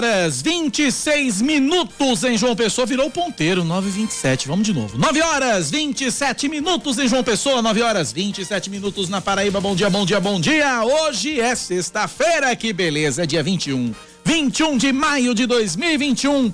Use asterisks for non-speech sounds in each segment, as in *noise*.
Horas 26 minutos em João Pessoa, virou ponteiro, 9h27. Vamos de novo. 9 horas 27 minutos em João Pessoa, 9 horas 27 minutos na Paraíba. Bom dia, bom dia, bom dia. Hoje é sexta-feira, que beleza, dia 21. 21 de maio de 2021.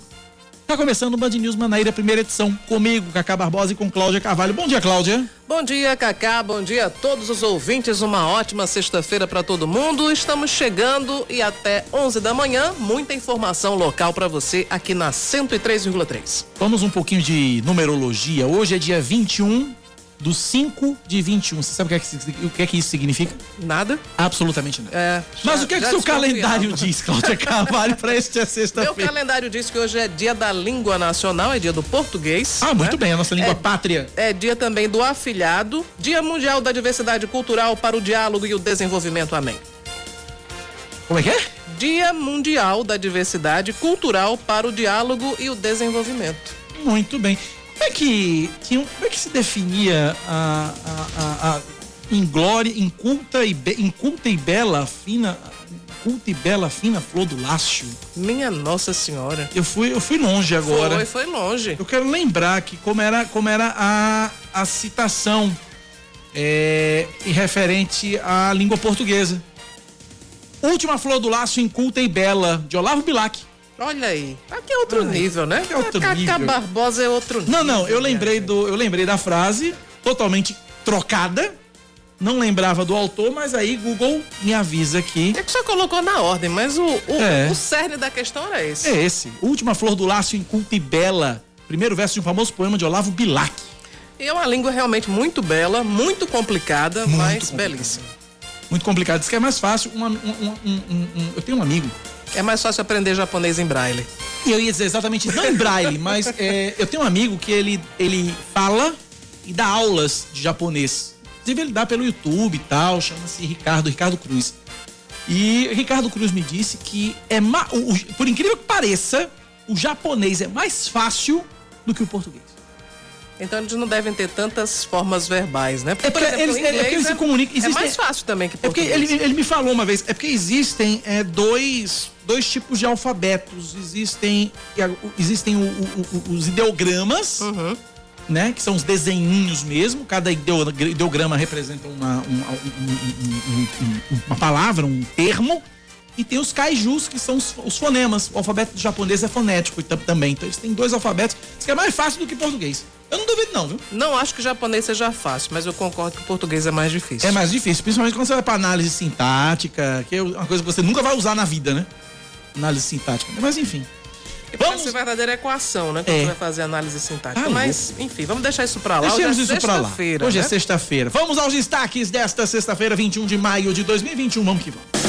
Tá começando o Band News Manaíra, primeira edição, comigo, Cacá Barbosa e com Cláudia Carvalho. Bom dia, Cláudia. Bom dia, Cacá. Bom dia a todos os ouvintes. Uma ótima sexta-feira para todo mundo. Estamos chegando e até 11 da manhã, muita informação local para você aqui na 103,3. Vamos um pouquinho de numerologia. Hoje é dia 21 do 5 de 21. Você sabe o que, é que, o que é que isso significa? Nada. Absolutamente nada. É, Mas já- o que é que seu calendário diz, Cláudia *laughs* Carvalho, para este é Meu sexta-feira? calendário diz que hoje é dia da língua nacional, é dia do português. Ah, muito né? bem, a nossa língua É- pátria. É dia também do afilhado, dia mundial da diversidade cultural para o diálogo e o desenvolvimento. Amém. Como é que é? Dia mundial da diversidade cultural para o diálogo e o desenvolvimento. Muito bem. Como é que, um- como é que se definia a, a, a, a inglória, inculta e, be, inculta e bela, fina, culta e bela, fina flor do lácio? Minha Nossa Senhora. Eu fui, eu fui longe agora. Foi, foi longe. Eu quero lembrar que como era, como era a, a citação é, em referente à língua portuguesa. Última flor do laço inculta e bela, de Olavo Bilac. Olha aí. Aqui é outro nível, né? aqui é outro Cacá nível. Barbosa é outro nível. Não, não, eu né? lembrei do, eu lembrei da frase totalmente trocada. Não lembrava do autor, mas aí Google me avisa que É que só colocou na ordem, mas o, o, É. o cerne da questão era esse. é esse. Última flor do laço inculta e bela. Primeiro verso de um famoso poema de Olavo Bilac. E é uma língua realmente muito bela, muito complicada, Muito mas complicada. belíssima. Muito complicado. Diz que é mais fácil. Um, um- um- um- um- um- eu tenho um amigo É mais fácil aprender japonês em braille. Eu ia dizer exatamente, não em braille, mas é, eu tenho um amigo que ele, ele fala e dá aulas de japonês. Inclusive ele dá pelo YouTube e tal, chama-se Ricardo, Ricardo Cruz. E Ricardo Cruz me disse que é por incrível que pareça, o japonês é mais fácil do que o português. Então eles não devem ter tantas formas verbais, né? É porque eles- é porque eles se comunicam- É mais fácil também que É porque português. ele, ele me falou uma vez, é porque existem é, dois, dois tipos de alfabetos. Existem, existem o- o- o- os ideogramas, Uhum. né? Que são os desenhinhos mesmo. Cada ideo- ideograma representa uma, um- um- um- um- um- uma palavra, um termo. E tem os kaijus, que são os, os fonemas. O alfabeto japonês é fonético tam- também. Então eles têm dois alfabetos. Isso que é mais fácil do que português. Eu não duvido não, viu? Não acho que japonês seja fácil, mas eu concordo que o português é mais difícil. É mais difícil, principalmente quando você vai pra análise sintática, que é uma coisa que você nunca vai usar na vida, né? Análise sintática. Mas enfim. E Vamos- parece verdadeira equação, né? Quando É. você vai fazer análise sintática. Tá Mas, enfim, vamos deixar isso pra lá. Deixemos Hoje é isso pra lá. sexta-feira, Hoje é né? sexta-feira. Vamos aos destaques desta sexta-feira, 21 de maio de 2021. Vamos que vamos.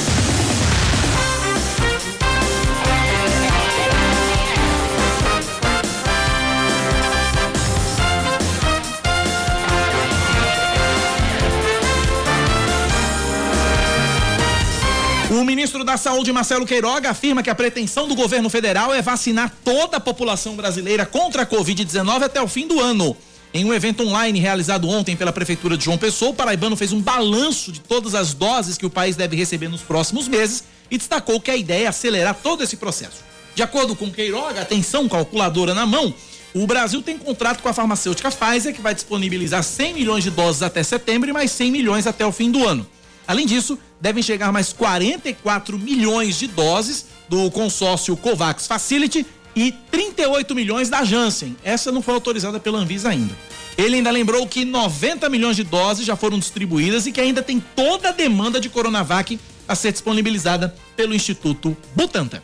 O ministro da Saúde, Marcelo Queiroga, afirma que a pretensão do governo federal é vacinar toda a população brasileira contra a Covid-19 até o fim do ano. Em um evento online realizado ontem pela Prefeitura de João Pessoa, o paraibano fez um balanço de todas as doses que o país deve receber nos próximos meses e destacou que a ideia é acelerar todo esse processo. De acordo com Queiroga, atenção, calculadora na mão, o Brasil tem contrato com a farmacêutica Pfizer, que vai disponibilizar 100 milhões de doses até setembro e mais 100 milhões até o fim do ano. Além disso, devem chegar mais 44 milhões de doses do consórcio COVAX Facility e 38 milhões da Janssen. Essa não foi autorizada pela Anvisa ainda. Ele ainda lembrou que 90 milhões de doses já foram distribuídas e que ainda tem toda a demanda de Coronavac a ser disponibilizada pelo Instituto Butantan.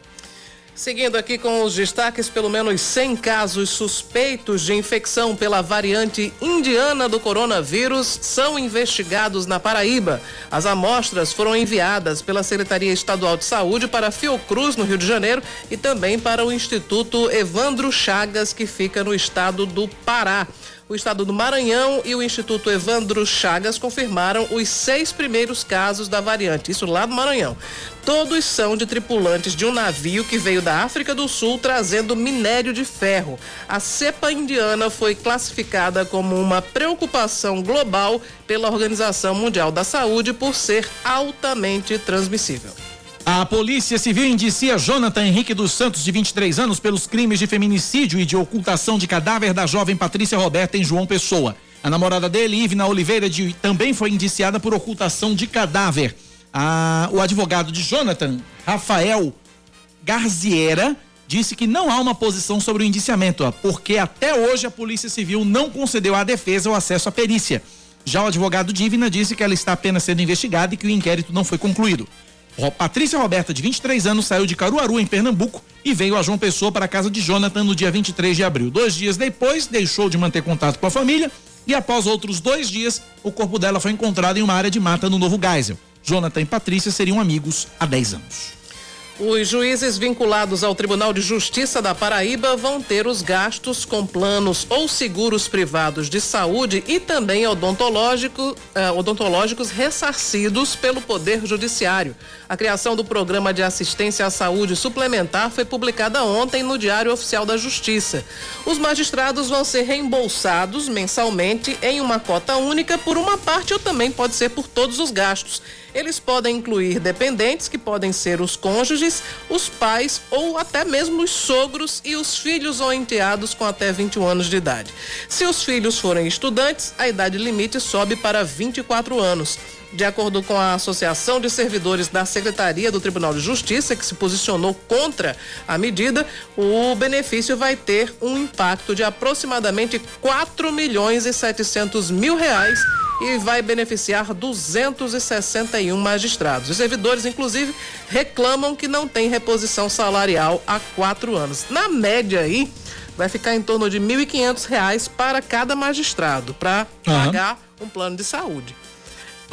Seguindo aqui com os destaques, pelo menos 100 casos suspeitos de infecção pela variante indiana do coronavírus são investigados na Paraíba. As amostras foram enviadas pela Secretaria Estadual de Saúde para Fiocruz, no Rio de Janeiro, e também para o Instituto Evandro Chagas, que fica no estado do Pará. O estado do Maranhão e o Instituto Evandro Chagas confirmaram os seis primeiros casos da variante, isso lá do Maranhão. Todos são de tripulantes de um navio que veio da África do Sul trazendo minério de ferro. A cepa indiana foi classificada como uma preocupação global pela Organização Mundial da Saúde por ser altamente transmissível. A Polícia Civil indicia Jonathan Henrique dos Santos, de 23 anos, pelos crimes de feminicídio e de ocultação de cadáver da jovem Patrícia Roberta em João Pessoa. A namorada dele, Ivna Oliveira, de, também foi indiciada por ocultação de cadáver. A, o advogado de Jonathan, Rafael Garziera, disse que não há uma posição sobre o indiciamento, porque até hoje a Polícia Civil não concedeu à defesa o acesso à perícia. Já o advogado de Ivna disse que ela está apenas sendo investigada e que o inquérito não foi concluído. Patrícia Roberta, de 23 anos, saiu de Caruaru, em Pernambuco, e veio a João Pessoa para a casa de Jonathan no dia 23 de abril. Dois dias depois, deixou de manter contato com a família e, após outros dois dias, o corpo dela foi encontrado em uma área de mata no Novo Geisel. Jonathan e Patrícia seriam amigos há 10 anos. Os juízes vinculados ao Tribunal de Justiça da Paraíba vão ter os gastos com planos ou seguros privados de saúde e também odontológico, eh, odontológicos ressarcidos pelo Poder Judiciário. A criação do Programa de Assistência à Saúde Suplementar foi publicada ontem no Diário Oficial da Justiça. Os magistrados vão ser reembolsados mensalmente em uma cota única por uma parte ou também pode ser por todos os gastos. Eles podem incluir dependentes, que podem ser os cônjuges, os pais ou até mesmo os sogros e os filhos ou enteados com até 21 anos de idade. Se os filhos forem estudantes, a idade limite sobe para 24 anos. De acordo com a Associação de Servidores da Secretaria do Tribunal de Justiça, que se posicionou contra a medida, o benefício vai ter um impacto de aproximadamente 4 milhões e 700 mil reais e vai beneficiar 261 magistrados. Os servidores, inclusive, reclamam que não tem reposição salarial há quatro anos. Na média aí, vai ficar em torno de R$ 1.500 para cada magistrado, para uhum. pagar um plano de saúde.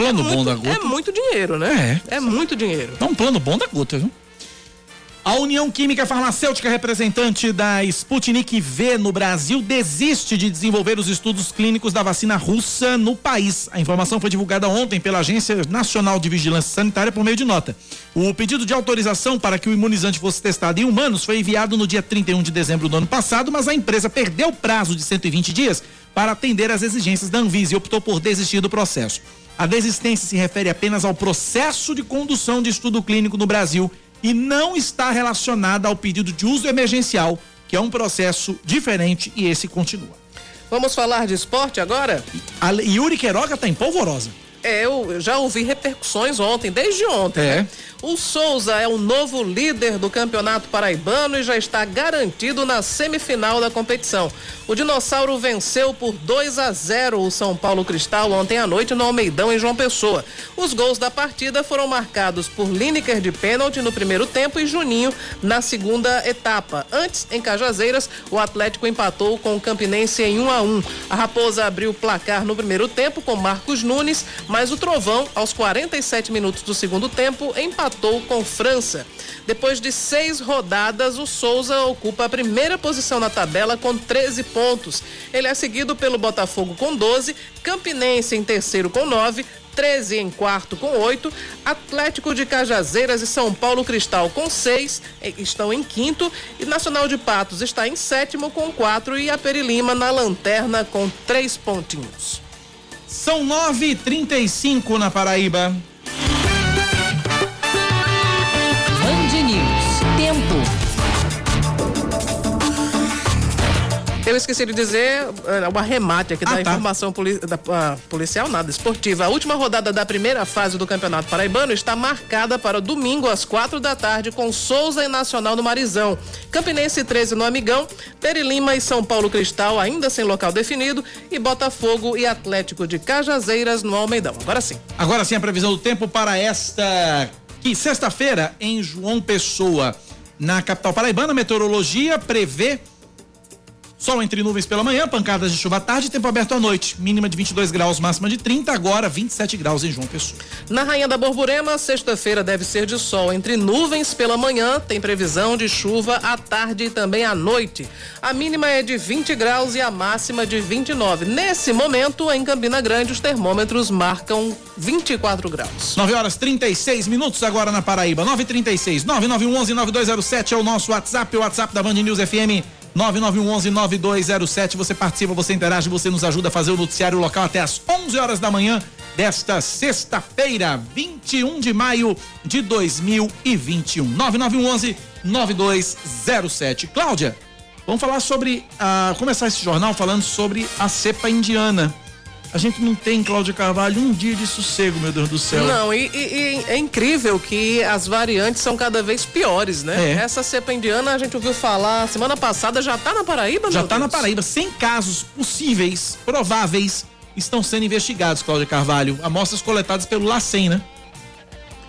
Plano é bom da gota. É muito dinheiro, né? É. É muito dinheiro. É um plano bom da gota, viu? A União Química Farmacêutica, representante da Sputnik V no Brasil, desiste de desenvolver os estudos clínicos da vacina russa no país. A informação foi divulgada ontem pela Agência Nacional de Vigilância Sanitária por meio de nota. O pedido de autorização para que o imunizante fosse testado em humanos foi enviado no dia 31 de dezembro do ano passado, mas a empresa perdeu o prazo de 120 dias para atender às exigências da Anvisa e optou por desistir do processo. A desistência se refere apenas ao processo de condução de estudo clínico no Brasil e não está relacionada ao pedido de uso emergencial, que é um processo diferente e esse continua. Vamos falar de esporte agora? A Yuri Queiroga está em polvorosa. É, eu já ouvi repercussões ontem, desde ontem. É. Né? O Souza é o novo líder do Campeonato Paraibano e já está garantido na semifinal da competição. O Dinossauro venceu por 2 a 0 o São Paulo Cristal ontem à noite no Almeidão em João Pessoa. Os gols da partida foram marcados por Lineker de pênalti no primeiro tempo e Juninho na segunda etapa. Antes, em Cajazeiras, o Atlético empatou com o Campinense em 1 a 1. A Raposa abriu o placar no primeiro tempo com Marcos Nunes, mas o Trovão, aos 47 minutos do segundo tempo, empatou empatou com França. Depois de seis rodadas, o Souza ocupa a primeira posição na tabela com 13 pontos. Ele é seguido pelo Botafogo com 12, Campinense em terceiro com 9, 13 em quarto com 8, Atlético de Cajazeiras e São Paulo Cristal com 6 estão em quinto e Nacional de Patos está em sétimo com 4 e a Perilima na lanterna com 3 pontinhos. São 9h35 na Paraíba. Eu esqueci de dizer o arremate aqui ah, da tá. informação poli da, uh, policial, nada, esportiva. A última rodada da primeira fase do Campeonato Paraibano está marcada para domingo às quatro da tarde com Souza e Nacional no Marizão. Campinense 13 no Amigão, Perilima e São Paulo Cristal ainda sem local definido e Botafogo e Atlético de Cajazeiras no Almeidão. Agora sim. Agora sim a previsão do tempo para esta que sexta-feira em João Pessoa. na capital paraibana. Meteorologia prevê Sol entre nuvens pela manhã, pancadas de chuva à tarde, tempo aberto à noite. Mínima de 22 graus, máxima de 30, agora 27 graus em João Pessoa. Na Rainha da Borborema, sexta-feira deve ser de sol entre nuvens pela manhã, tem previsão de chuva à tarde e também à noite. A mínima é de 20 graus e a máxima de 29. Nesse momento, em Campina Grande, os termômetros marcam 24 graus. 9 horas 36 minutos agora na Paraíba. 936 9911 9207 é o nosso WhatsApp, o WhatsApp da Band News FM 9911-9207. Você participa, você interage, você nos ajuda a fazer o noticiário local até às 11 horas da manhã desta sexta-feira, 21 de maio de 2021. 9911-9207. Cláudia, vamos falar sobre. Uh, começar esse jornal falando sobre a cepa indiana. A gente não tem, Cláudia Carvalho, um dia de sossego, meu Deus do céu. Não, e, e, e é incrível que as variantes são cada vez piores, né? É. Essa cepa indiana, a gente ouviu falar semana passada, já está na Paraíba, Já está na Paraíba. 100 casos possíveis, prováveis, estão sendo investigados, Cláudia Carvalho. Amostras coletadas pelo LACEN, né?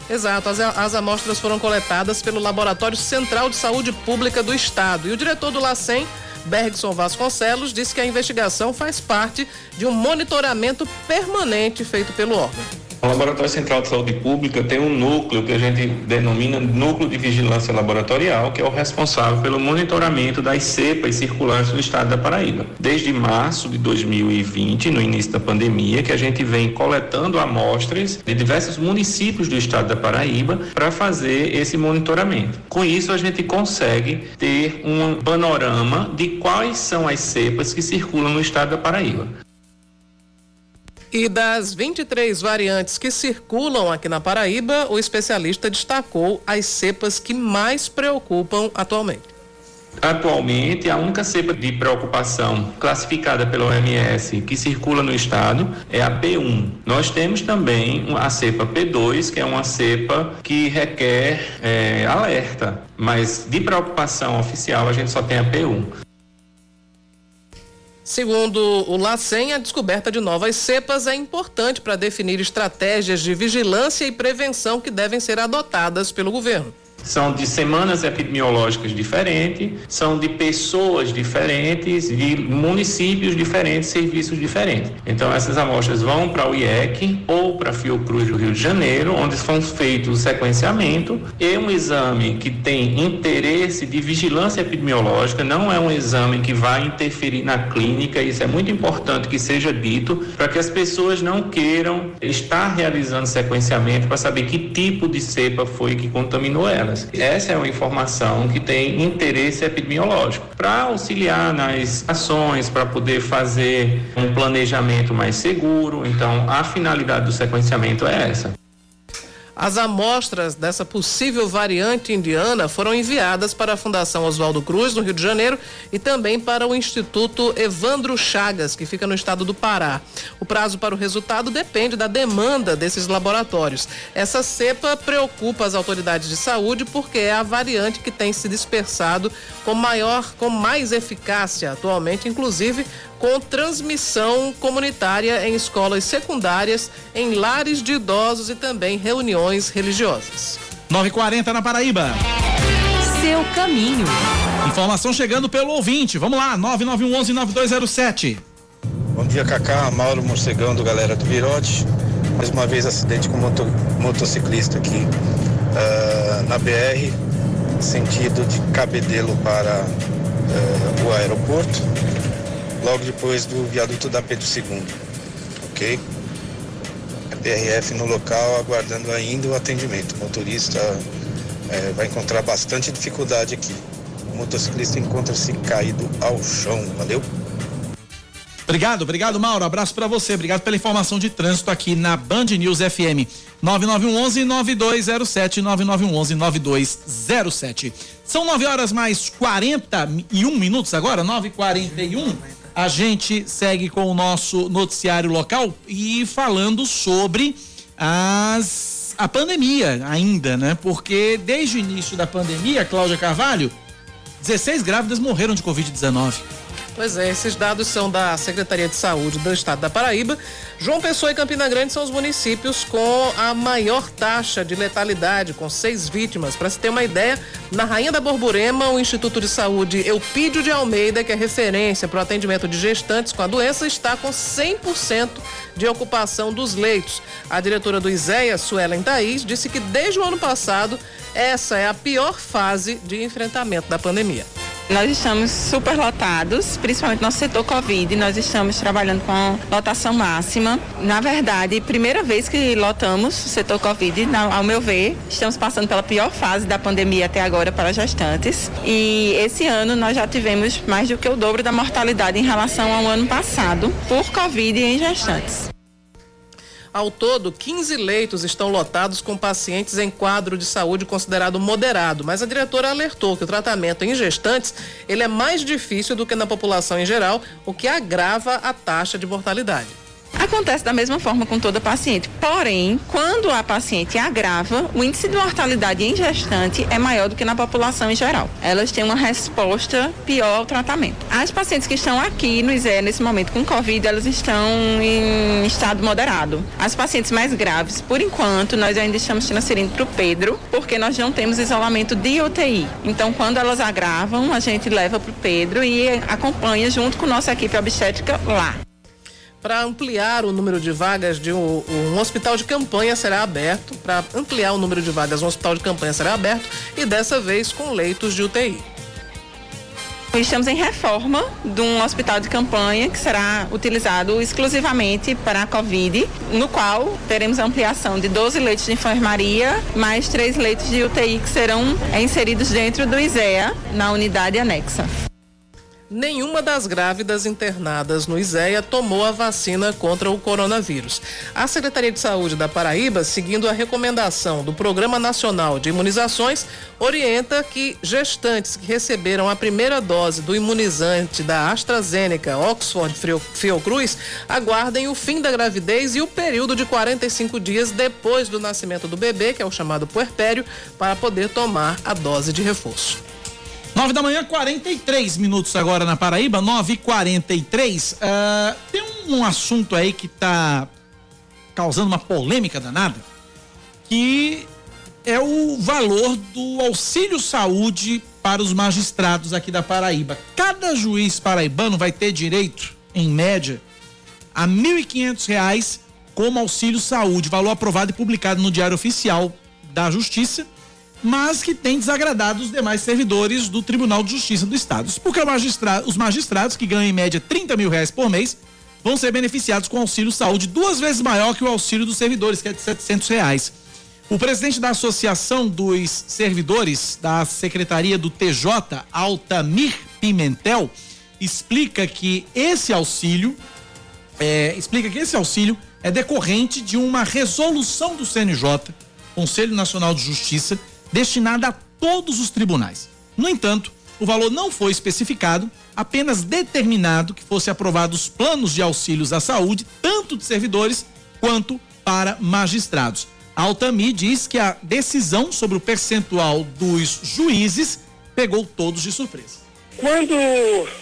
Exato, as, as amostras foram coletadas pelo Laboratório Central de Saúde Pública do Estado. E o diretor do LACEN Bergson Vasconcelos disse que a investigação faz parte de um monitoramento permanente feito pelo órgão. O Laboratório Central de Saúde Pública tem um núcleo que a gente denomina Núcleo de Vigilância Laboratorial, que é o responsável pelo monitoramento das cepas circulantes no estado da Paraíba. Desde março de 2020, no início da pandemia, que a gente vem coletando amostras de diversos municípios do estado da Paraíba para fazer esse monitoramento. Com isso, a gente consegue ter um panorama de quais são as cepas que circulam no estado da Paraíba. E das 23 variantes que circulam aqui na Paraíba, o especialista destacou as cepas que mais preocupam atualmente. Atualmente, a única cepa de preocupação classificada pela OMS que circula no estado é a P1. Nós temos também a cepa P2, que é uma cepa que requer é, alerta, mas de preocupação oficial a gente só tem a P1. Segundo o LACEN, a descoberta de novas cepas é importante para definir estratégias de vigilância e prevenção que devem ser adotadas pelo governo. São de semanas epidemiológicas diferentes, são de pessoas diferentes, de municípios diferentes, serviços diferentes. Então, essas amostras vão para o IEC ou para a Fiocruz do Rio de Janeiro, onde são feitos o sequenciamento e um exame que tem interesse de vigilância epidemiológica, não é um exame que vai interferir na clínica, isso é muito importante que seja dito, para que as pessoas não queiram estar realizando sequenciamento para saber que tipo de cepa foi que contaminou ela. Essa é uma informação que tem interesse epidemiológico para auxiliar nas ações, para poder fazer um planejamento mais seguro. Então, a finalidade do sequenciamento é essa. As amostras dessa possível variante indiana foram enviadas para a Fundação Oswaldo Cruz, no Rio de Janeiro, e também para o Instituto Evandro Chagas, que fica no estado do Pará. O prazo para o resultado depende da demanda desses laboratórios. Essa cepa preocupa as autoridades de saúde porque é a variante que tem se dispersado com maior, com mais eficácia atualmente, inclusive com transmissão comunitária em escolas secundárias, em lares de idosos e também reuniões religiosas. 940 na Paraíba. Seu caminho. Informação chegando pelo ouvinte. Vamos lá, 9911-9207. Bom dia, Cacá. Mauro Morcegão, do Galera do Virote. Mais uma vez, acidente com moto, motociclista aqui uh, na BR, sentido de Cabedelo para uh, o aeroporto logo depois do viaduto da Pedro II. Ok? A PRF no local aguardando ainda o atendimento. O motorista é, vai encontrar bastante dificuldade aqui. O motociclista encontra-se caído ao chão. Valeu? Obrigado, obrigado, Mauro. Abraço para você. Obrigado pela informação de trânsito aqui na Band News FM. 9911 9207 9911 9207. São 9 horas mais 41 minutos agora, 9h41 a gente segue com o nosso noticiário local e falando sobre as, a pandemia ainda, né? Porque desde o início da pandemia, Cláudia Carvalho, 16 grávidas morreram de Covid-19. Pois é, esses dados são da Secretaria de Saúde do Estado da Paraíba. João Pessoa e Campina Grande são os municípios com a maior taxa de letalidade, com seis vítimas. Para se ter uma ideia, na Rainha da Borborema, o Instituto de Saúde Eupídio de Almeida, que é referência para o atendimento de gestantes com a doença, está com 100% de ocupação dos leitos. A diretora do ISEA, Suelen Thaís, disse que desde o ano passado, essa é a pior fase de enfrentamento da pandemia. Nós estamos super lotados, principalmente no setor Covid. Nós estamos trabalhando com lotação máxima. Na verdade, primeira vez que lotamos o setor Covid, ao meu ver, estamos passando pela pior fase da pandemia até agora para gestantes. E esse ano nós já tivemos mais do que o dobro da mortalidade em relação ao ano passado por Covid em gestantes. Ao todo, 15 leitos estão lotados com pacientes em quadro de saúde considerado moderado, mas a diretora alertou que o tratamento em gestantes ele é mais difícil do que na população em geral, o que agrava a taxa de mortalidade. Acontece da mesma forma com toda paciente. Porém, quando a paciente agrava, o índice de mortalidade em gestante é maior do que na população em geral. Elas têm uma resposta pior ao tratamento. As pacientes que estão aqui no ISE nesse momento com Covid, elas estão em estado moderado. As pacientes mais graves, por enquanto, nós ainda estamos transferindo para o Pedro, porque nós não temos isolamento de UTI. Então, quando elas agravam, a gente leva para o Pedro e acompanha junto com nossa equipe obstétrica lá. Para ampliar o número de vagas de um, um, hospital de campanha será aberto. Para ampliar o número de vagas, um hospital de campanha será aberto e dessa vez com leitos de UTI. Estamos em reforma de um hospital de campanha que será utilizado exclusivamente para a Covid, no qual teremos ampliação de 12 leitos de enfermaria, mais três leitos de UTI que serão inseridos dentro do ISEA, na unidade anexa nenhuma das grávidas internadas no ISEA tomou a vacina contra o coronavírus. A Secretaria de Saúde da Paraíba, seguindo a recomendação do Programa Nacional de Imunizações, orienta que gestantes que receberam a primeira dose do imunizante da AstraZeneca Oxford Fiocruz aguardem o fim da gravidez e o período de 45 dias depois do nascimento do bebê, que é o chamado puerpério, para poder tomar a dose de reforço. 9 da manhã, 43 minutos agora na Paraíba, 9 e 43 uh, Tem um assunto aí que está causando uma polêmica danada, que é o valor do auxílio saúde para os magistrados aqui da Paraíba. Cada juiz paraibano vai ter direito, em média, a R$ 1.500 como auxílio saúde, valor aprovado e publicado no Diário Oficial da Justiça mas que tem desagradado os demais servidores do Tribunal de Justiça do Estado. porque os magistrados, que ganham em média 30 mil reais por mês, vão ser beneficiados com auxílio saúde duas vezes maior que o auxílio dos servidores, que é de 700 reais. O presidente da Associação dos Servidores da Secretaria do TJ, Altamir Pimentel, explica que esse auxílio é, explica que esse auxílio é decorrente de uma resolução do CNJ, Conselho Nacional de Justiça, destinada a todos os tribunais. No entanto, o valor não foi especificado, apenas determinado que fosse aprovados planos de auxílios à saúde, tanto de servidores quanto para magistrados. A Altami diz que a decisão sobre o percentual dos juízes pegou todos de surpresa. Quando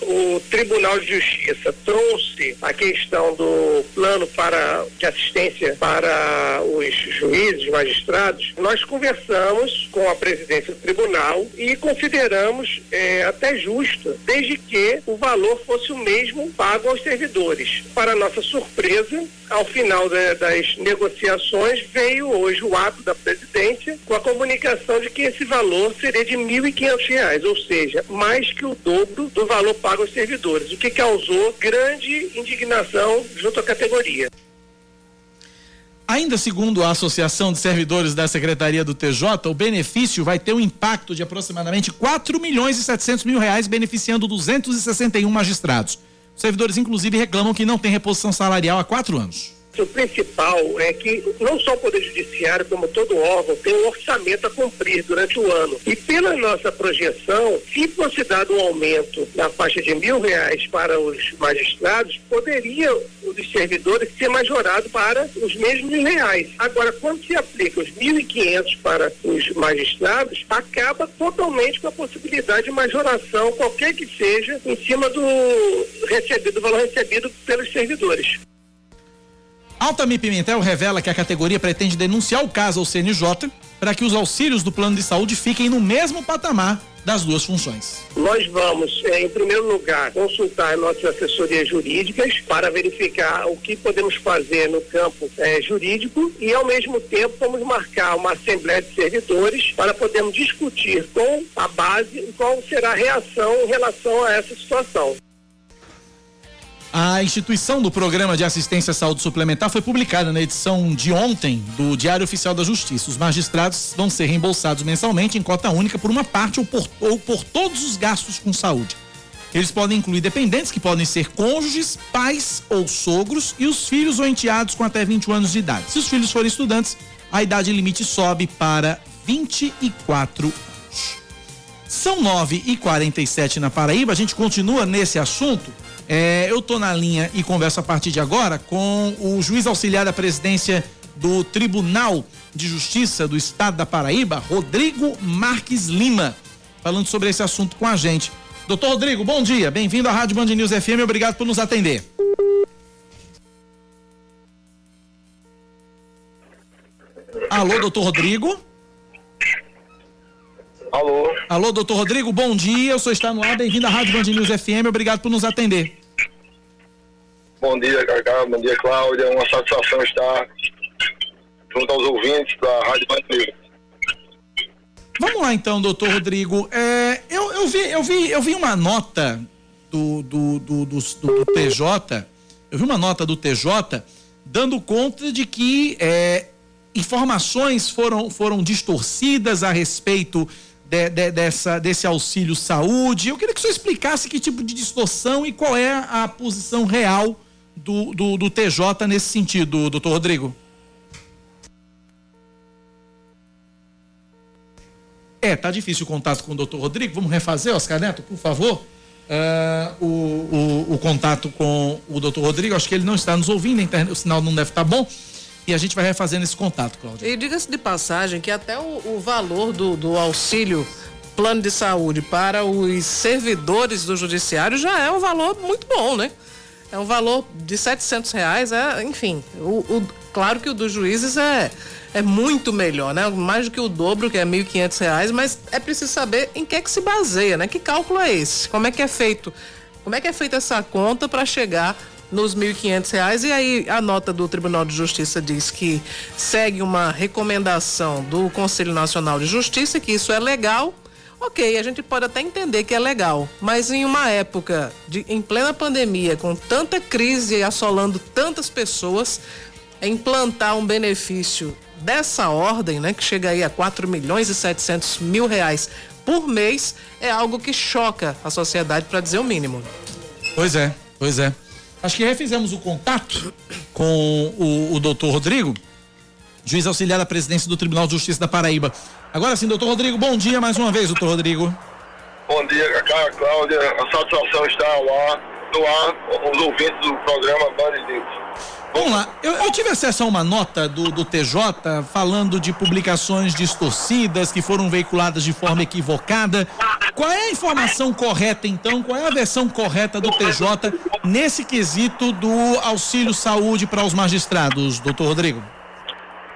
o Tribunal de Justiça trouxe a questão do plano para de assistência para os juízes, magistrados, nós conversamos com a presidência do tribunal e consideramos é, até justo, desde que o valor fosse o mesmo pago aos servidores. Para nossa surpresa, ao final de, das negociações, veio hoje o ato da presidência com a comunicação de que esse valor seria de R$ 1.500, ou seja, mais que o dobro do valor pago aos servidores, o que causou grande indignação junto à categoria. Ainda segundo a Associação de Servidores da Secretaria do TJ, o benefício vai ter um impacto de aproximadamente 4 milhões e 700 mil reais, beneficiando 261 magistrados. Os servidores, inclusive, reclamam que não tem reposição salarial há quatro anos. O principal é que não só o Poder Judiciário, como todo órgão, tem um orçamento a cumprir durante o ano. E pela nossa projeção, se fosse dado um aumento na faixa de mil reais para os magistrados, poderia o dos servidores ser majorado para os mesmos mil reais. Agora, quando se aplica os mil e quinhentos para os magistrados, acaba totalmente com a possibilidade de majoração, qualquer que seja, em cima do recebido, do valor recebido pelos servidores. Altamir Pimentel revela que a categoria pretende denunciar o caso ao CNJ para que os auxílios do plano de saúde fiquem no mesmo patamar das duas funções. Nós vamos, eh, em primeiro lugar, consultar nossas assessorias jurídicas para verificar o que podemos fazer no campo eh, jurídico e, ao mesmo tempo, vamos marcar uma assembleia de servidores para podermos discutir com a base qual será a reação em relação a essa situação. A instituição do Programa de Assistência à Saúde Suplementar foi publicada na edição de ontem do Diário Oficial da Justiça. Os magistrados vão ser reembolsados mensalmente em cota única por uma parte ou por, ou por todos os gastos com saúde. Eles podem incluir dependentes, que podem ser cônjuges, pais ou sogros, e os filhos ou enteados com até 21 anos de idade. Se os filhos forem estudantes, a idade limite sobe para 24 anos. São 9 e 47 na Paraíba. A gente continua nesse assunto é, eu tô na linha e converso a partir de agora com o juiz auxiliar da presidência do Tribunal de Justiça do Estado da Paraíba, Rodrigo Marques Lima, falando sobre esse assunto com a gente. Doutor Rodrigo, bom dia, bem-vindo à Rádio Band News FM, obrigado por nos atender. Alô, doutor Rodrigo? Alô? Alô, doutor Rodrigo, bom dia, eu sou está no ar, bem-vindo à Rádio Band News FM, obrigado por nos atender. Bom dia, Cacá. Bom dia, Cláudia. Uma satisfação estar junto aos ouvintes da Rádio Bandeira. Vamos lá então, doutor Rodrigo. É, eu, eu, vi, eu, vi, eu vi uma nota do, do, do, do, do TJ, eu vi uma nota do TJ dando conta de que é, informações foram, foram distorcidas a respeito de, de, dessa, desse auxílio saúde. Eu queria que o senhor explicasse que tipo de distorção e qual é a posição real do, do, do TJ nesse sentido, doutor Rodrigo? É, tá difícil o contato com o doutor Rodrigo. Vamos refazer, Oscar Neto, por favor? Uh, o, o, o, contato com o doutor Rodrigo. Acho que ele não está nos ouvindo, o sinal não deve estar tá bom. E a gente vai refazendo esse contato, Cláudia. E diga-se de passagem que até o, o valor do, do auxílio plano de saúde para os servidores do judiciário já é um valor muito bom, né? É um valor de 700 reais, é, enfim, o, o, claro que o dos juízes é, é muito melhor, né? Mais do que o dobro, que é 1.500 reais, mas é preciso saber em que é que se baseia, né? Que cálculo é esse? Como é que é feito? Como é que é feita essa conta para chegar nos 1.500 reais e aí a nota do Tribunal de Justiça diz que segue uma recomendação do Conselho Nacional de Justiça que isso é legal Ok, a gente pode até entender que é legal, mas em uma época de, em plena pandemia, com tanta crise assolando tantas pessoas, implantar um benefício dessa ordem, né, que chega aí a 4 milhões e 700 mil reais por mês, é algo que choca a sociedade, para dizer o mínimo. Pois é, pois é. Acho que refizemos o contato com o, o doutor Rodrigo juiz auxiliar da presidência do Tribunal de Justiça da Paraíba. Agora sim, doutor Rodrigo, bom dia mais uma vez, doutor Rodrigo. Bom dia, Cacá, Cláudia. A satisfação está lá, no ar, os ouvintes do programa Band News. Vamos lá, eu, eu, tive acesso a uma nota do, do TJ falando de publicações distorcidas que foram veiculadas de forma equivocada. Qual é a informação correta, então? Qual é a versão correta do TJ nesse quesito do auxílio saúde para os magistrados, doutor Rodrigo?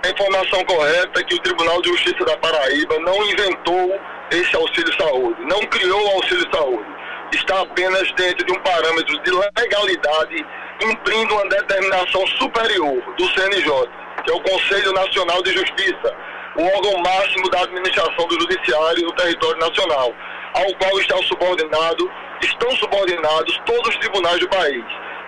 A informação correta é que o Tribunal de Justiça da Paraíba não inventou esse auxílio saúde, não criou o auxílio saúde. Está apenas dentro de um parâmetro de legalidade, cumprindo uma determinação superior do CNJ, que é o Conselho Nacional de Justiça, o órgão máximo da administração do judiciário no território nacional, ao qual estão subordinados, estão subordinados todos os tribunais do país.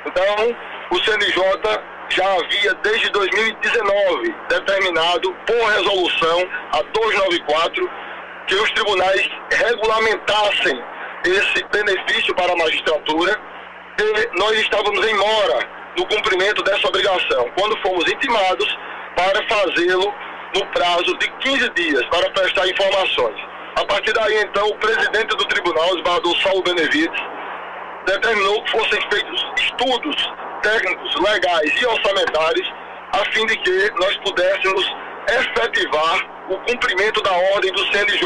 Então, o CNJ já havia desde 2019 determinado por resolução a 294 que os tribunais regulamentassem esse benefício para a magistratura e nós estávamos em mora no cumprimento dessa obrigação, quando fomos intimados para fazê-lo no prazo de 15 dias para prestar informações. A partir daí, então, o presidente do tribunal, o esbarrador Saulo Benevides, determinou que fossem feitos estudos técnicos, legais e orçamentários, a fim de que nós pudéssemos efetivar o cumprimento da ordem do CNJ.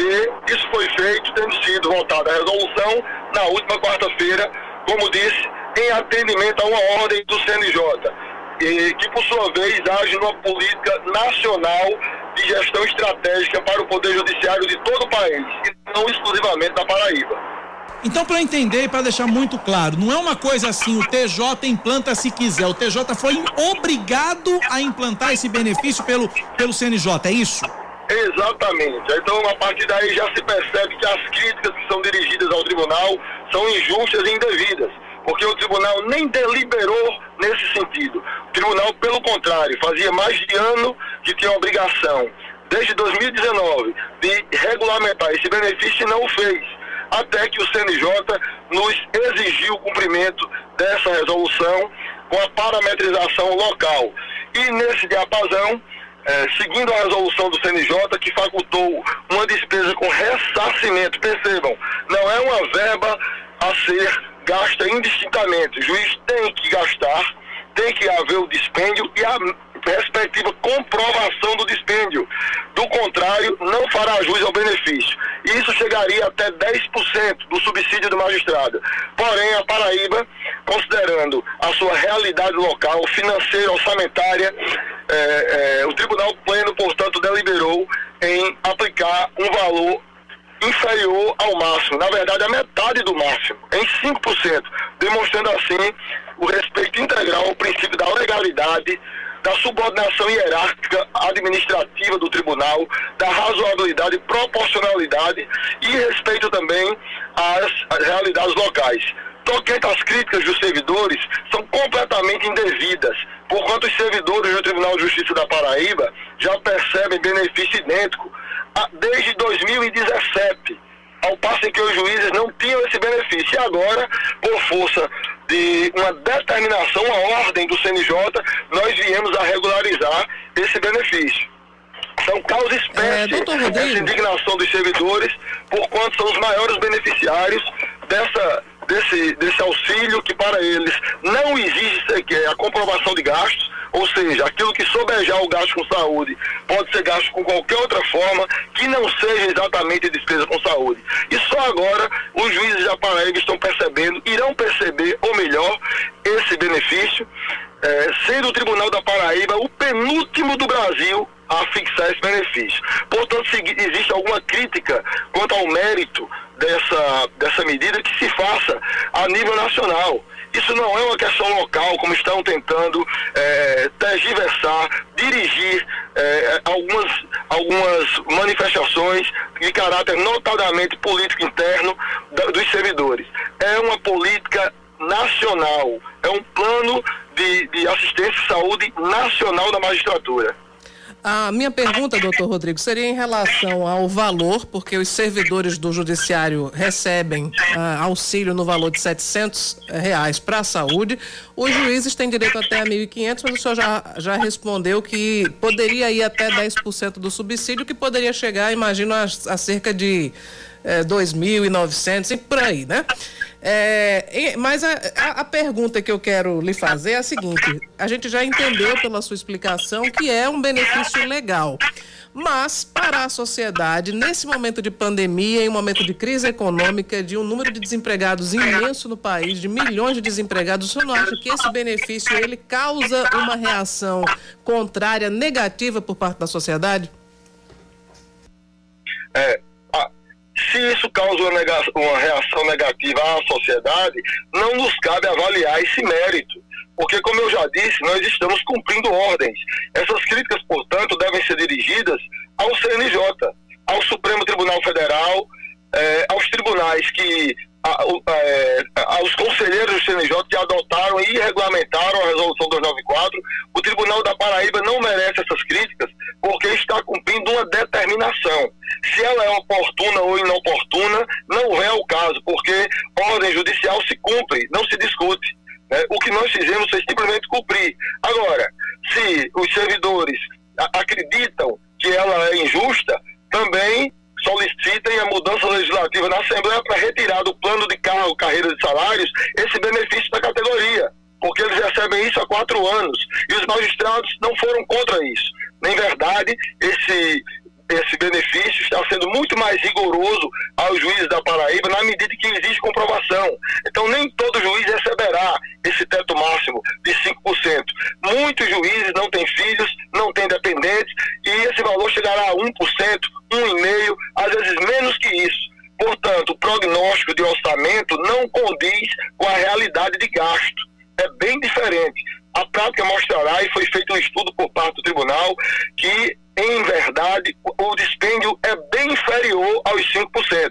E isso foi feito, tendo sido votada a resolução na última quarta-feira, como disse, em atendimento a uma ordem do CNJ, e que por sua vez age numa política nacional de gestão estratégica para o Poder Judiciário de todo o país, e não exclusivamente da Paraíba. Então, para entender e para deixar muito claro, não é uma coisa assim, o TJ implanta se quiser. O TJ foi obrigado a implantar esse benefício pelo, pelo CNJ, é isso? Exatamente. Então, a partir daí já se percebe que as críticas que são dirigidas ao tribunal são injustas e indevidas, porque o tribunal nem deliberou nesse sentido. O tribunal, pelo contrário, fazia mais de ano que tinha obrigação, desde 2019, de regulamentar esse benefício e não o fez até que o CNJ nos exigiu o cumprimento dessa resolução com a parametrização local. E nesse diapasão, eh, seguindo a resolução do CNJ, que facultou uma despesa com ressarcimento, percebam, não é uma verba a ser gasta indistintamente. O juiz tem que gastar, tem que haver o dispêndio e a respectiva comprovação do dispêndio. Do contrário, não fará jus ao benefício. Isso chegaria até 10% do subsídio do magistrado. Porém, a Paraíba, considerando a sua realidade local, financeira, orçamentária, é, é, o Tribunal Pleno, portanto, deliberou em aplicar um valor inferior ao máximo, na verdade a metade do máximo, em 5%, demonstrando assim o respeito integral ao princípio da legalidade, da subordinação hierárquica administrativa do tribunal, da razoabilidade, proporcionalidade e respeito também às, às realidades locais. Tocante às críticas dos servidores são completamente indevidas, porquanto os servidores do Tribunal de Justiça da Paraíba já percebem benefício idêntico desde 2017 ao passo que os juízes não tinham esse benefício. E agora, por força de uma determinação, uma ordem do CNJ, nós viemos a regularizar esse benefício. Então, causa espécie é, essa indignação dos servidores, por quanto são os maiores beneficiários dessa, desse, desse auxílio que para eles não exige sequer a comprovação de gastos, ou seja, aquilo que sobejar o gasto com saúde pode ser gasto com qualquer outra forma que não seja exatamente despesa com saúde. E só agora os juízes da Paraíba estão percebendo, irão perceber, ou melhor, esse benefício, é, sendo o Tribunal da Paraíba o penúltimo do Brasil a fixar esse benefício. Portanto, se existe alguma crítica quanto ao mérito dessa, dessa medida que se faça a nível nacional. Isso não é uma questão local, como estão tentando é, tergiversar, dirigir é, algumas, algumas manifestações de caráter notadamente político interno da, dos servidores. É uma política nacional, é um plano de, de assistência e saúde nacional da magistratura. A minha pergunta, doutor Rodrigo, seria em relação ao valor, porque os servidores do judiciário recebem ah, auxílio no valor de 700 reais para a saúde. Os juízes têm direito até a 1.500, mas o senhor já, já respondeu que poderia ir até 10% do subsídio, que poderia chegar, imagino, a, a cerca de é, 2.900, por aí, né? É, mas a, a, pergunta que eu quero lhe fazer é a seguinte: a gente já entendeu pela sua explicação que é um benefício legal. Mas, para a sociedade, nesse momento de pandemia, em um momento de crise econômica, de um número de desempregados imenso no país, de milhões de desempregados, senhor não acha que esse benefício ele causa uma reação contrária, negativa por parte da sociedade? Causa uma, uma reação negativa à sociedade, não nos cabe avaliar esse mérito. Porque, como eu já disse, nós estamos cumprindo ordens. Essas críticas, portanto, devem ser dirigidas ao CNJ, ao Supremo Tribunal Federal, eh, aos tribunais que é, aos conselheiros do CNJ que adotaram e regulamentaram a resolução 294, o Tribunal da Paraíba não merece essas críticas porque está cumprindo uma determinação. Se ela é oportuna ou inoportuna, não é o caso, porque ordem judicial se cumpre, não se discute. Né? O que nós fizemos foi simplesmente cumprir. Agora, se os servidores acreditam que ela é injusta, também solicitem a mudança legislativa na Assembleia para retirar do plano de carro, carreira de salários, esse benefício da categoria. Porque eles recebem isso há quatro anos. E os magistrados não foram contra isso. Nem verdade, esse esse benefício está sendo muito mais rigoroso aos juízes da Paraíba na medida que existe comprovação. Então, nem todo juiz receberá esse teto máximo de 5%. Muitos juízes não têm filhos, não têm dependentes, e esse valor chegará a 1%, 1,5%, às vezes menos que isso. Portanto, o prognóstico de orçamento não condiz com a realidade de gasto. É bem diferente. A prática mostrará, e foi feito um estudo por parte do tribunal, que em verdade, o dispêndio é bem inferior aos 5%.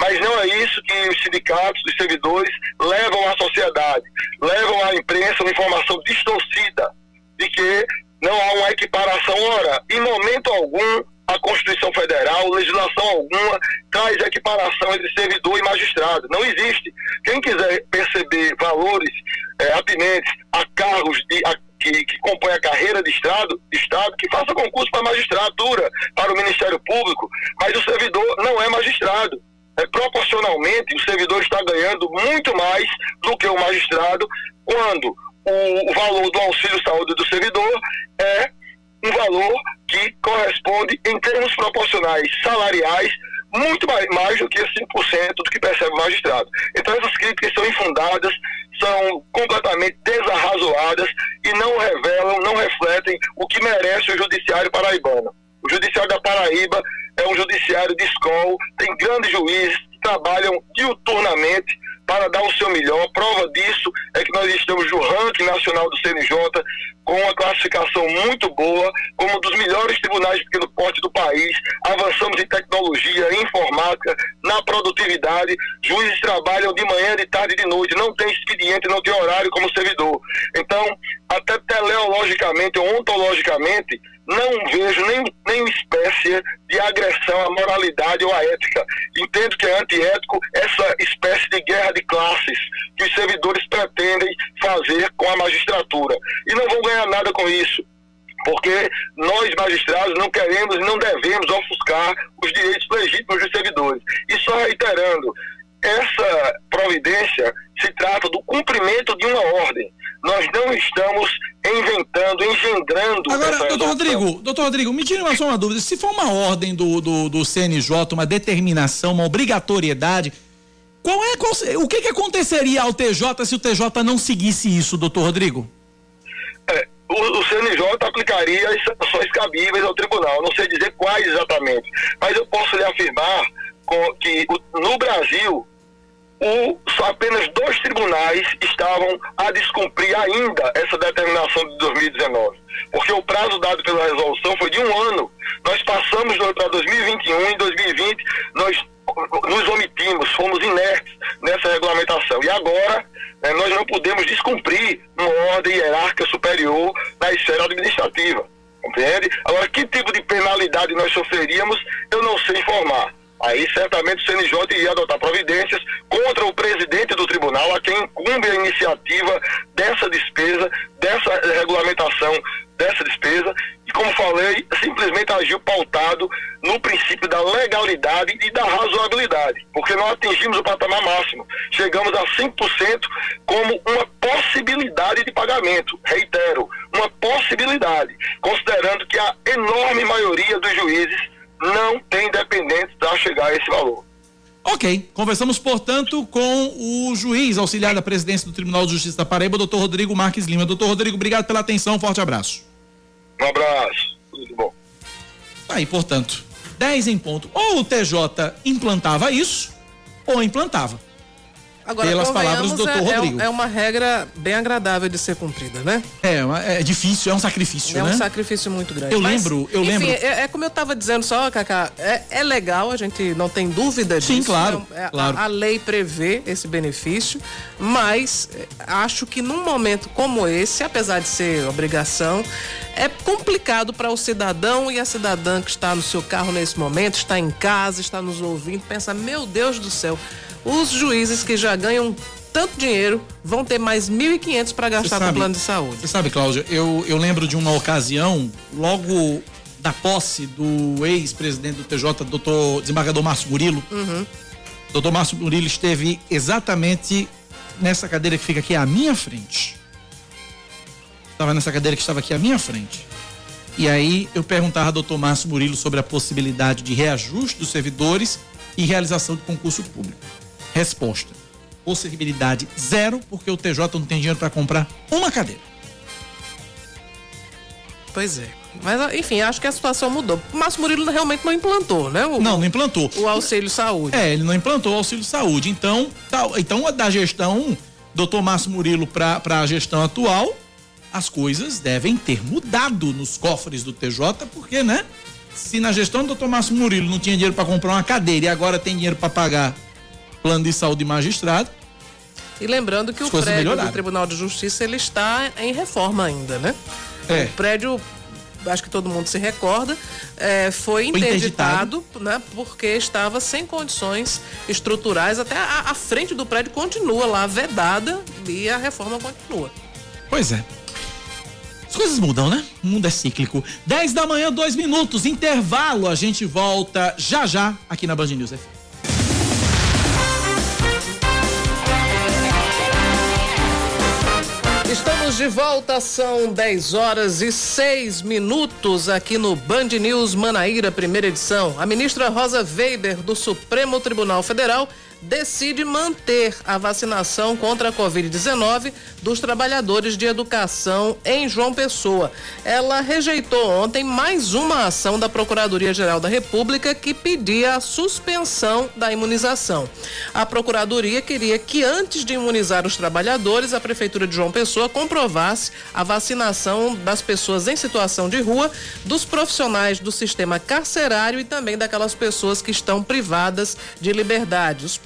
Mas não é isso que os sindicatos, os servidores levam à sociedade, levam à imprensa uma informação distorcida de que não há uma equiparação. Ora, em momento algum, a Constituição Federal, legislação alguma, traz equiparação entre servidor e magistrado. Não existe. Quem quiser perceber valores é, atinentes a cargos de, a que, que compõe a carreira de Estado, de Estado, que faça concurso para magistratura, para o Ministério Público, mas o servidor não é magistrado. É, proporcionalmente, o servidor está ganhando muito mais do que o magistrado quando o, o valor do auxílio saúde do servidor é um valor que corresponde, em termos proporcionais salariais, muito mais, mais do que 5% do que percebe o magistrado. Então, essas críticas são infundadas, são completamente desarrazoadas e não revelam, não refletem o que merece o judiciário paraibano. O judiciário da Paraíba é um judiciário de escola, tem grandes juízes que trabalham diuturnamente para dar o seu melhor. Prova disso é que nós estamos no ranking nacional do CNJ com uma classificação muito boa, como um dos melhores tribunais de pequeno porte do país. Avançamos em tecnologia, informática, na produtividade. Juízes trabalham de manhã, de tarde e de noite. Não tem expediente, não tem horário como servidor. Então, até teleologicamente ontologicamente, não vejo nem, nem espécie de agressão à moralidade ou à ética. Entendo que é antiético essa espécie de guerra de classes que os servidores pretendem fazer com a magistratura. E não vão ganhar nada com isso. Porque nós, magistrados, não queremos e não devemos ofuscar os direitos legítimos dos servidores. E só reiterando, essa providência se trata do cumprimento de uma ordem. Nós não estamos inventando, engendrando. Agora, doutor Rodrigo, doutor Rodrigo, me tire uma, só uma dúvida. Se for uma ordem do, do, do CNJ, uma determinação, uma obrigatoriedade, qual é, qual, o que, que aconteceria ao TJ se o TJ não seguisse isso, doutor Rodrigo? É, o, o, CNJ aplicaria as sanções cabíveis ao tribunal. Não sei dizer quais exatamente, mas eu posso lhe afirmar que no Brasil o, apenas dois tribunais estavam a descumprir ainda essa determinação de 2019. Porque o prazo dado pela resolução foi de um ano. Nós passamos para 2021 e 2020 nós nos omitimos, fomos inertes nessa regulamentação. E agora né, nós não podemos descumprir uma ordem hierárquica superior na esfera administrativa. Compreende? Agora, que tipo de penalidade nós sofreríamos, eu não sei informar. Aí certamente o CNJ iria adotar providências contra o presidente do tribunal, a quem incumbe a iniciativa dessa despesa, dessa regulamentação dessa despesa, e como falei, simplesmente agiu pautado no princípio da legalidade e da razoabilidade, porque nós atingimos o patamar máximo, chegamos a 5% como uma possibilidade de pagamento, reitero, uma possibilidade, considerando que a enorme maioria dos juízes não tem dependentes para chegar a esse valor. Ok, conversamos, portanto, com o juiz auxiliar da presidência do Tribunal de Justiça da Paraíba, doutor Rodrigo Marques Lima. Doutor Rodrigo, obrigado pela atenção, forte abraço. Um abraço, tudo bom. Aí, portanto, 10 em ponto. Ou o TJ implantava isso, ou implantava. Agora, pelas palavras do doutor é, Rodrigo. É uma regra bem agradável de ser cumprida, né? É, é difícil, é um sacrifício, é né? É um sacrifício muito grande. Eu Mas, lembro, eu enfim, lembro. É, é, como eu estava dizendo só, Cacá, é, é, legal, a gente não tem dúvida disso. Sim, claro. É, claro. A, a, lei prevê esse benefício, mas é, acho que num momento como esse, apesar de ser obrigação, é complicado para o cidadão e a cidadã que está no seu carro nesse momento, está em casa, está nos ouvindo, pensa, meu Deus do céu, os juízes que já ganham tanto dinheiro, vão ter mais 1.500 para gastar com o plano de saúde. Você sabe, Cláudia, eu, eu lembro de uma ocasião, logo da posse do ex-presidente do TJ, doutor desembargador Márcio Murilo. Uhum. Doutor Márcio Murilo esteve exatamente nessa cadeira que fica aqui à minha frente. Estava nessa cadeira que estava aqui à minha frente. E aí eu perguntava ao doutor Márcio Murilo sobre a possibilidade de reajuste dos servidores e realização de concurso público. Resposta: possibilidade zero, porque o TJ não tem dinheiro para comprar uma cadeira. Pois é. Mas, enfim, acho que a situação mudou. O Márcio Murilo realmente não implantou, né? O, não, não implantou. O auxílio saúde. É, ele não implantou o auxílio saúde. Então, tá, então da gestão, doutor Márcio Murilo para a gestão atual, as coisas devem ter mudado nos cofres do TJ, porque, né? Se na gestão do doutor Márcio Murilo não tinha dinheiro para comprar uma cadeira e agora tem dinheiro para pagar plano de saúde de magistrado. E lembrando que o prédio melhoraram. do Tribunal de Justiça ele está em reforma ainda, né? É. O prédio acho que todo mundo se recorda, é, foi, foi interditado, interditado, né? Porque estava sem condições estruturais, até a, a, frente do prédio continua lá vedada e a reforma continua. Pois é. As coisas mudam, né? O mundo é cíclico. 10 da manhã, dois minutos, intervalo. A gente volta já já aqui na Band News FM. Estamos de volta, são 10 horas e 6 minutos aqui no Band News Manaíra, primeira edição. A ministra Rosa Weber, do Supremo Tribunal Federal, decide manter a vacinação contra a Covid-19 dos trabalhadores de educação em João Pessoa. Ela rejeitou ontem mais uma ação da Procuradoria-Geral da República que pedia a suspensão da imunização. A Procuradoria queria que antes de imunizar os trabalhadores, a Prefeitura de João Pessoa comprovasse a vacinação das pessoas em situação de rua, dos profissionais do sistema carcerário e também daquelas pessoas que estão privadas de liberdade, os.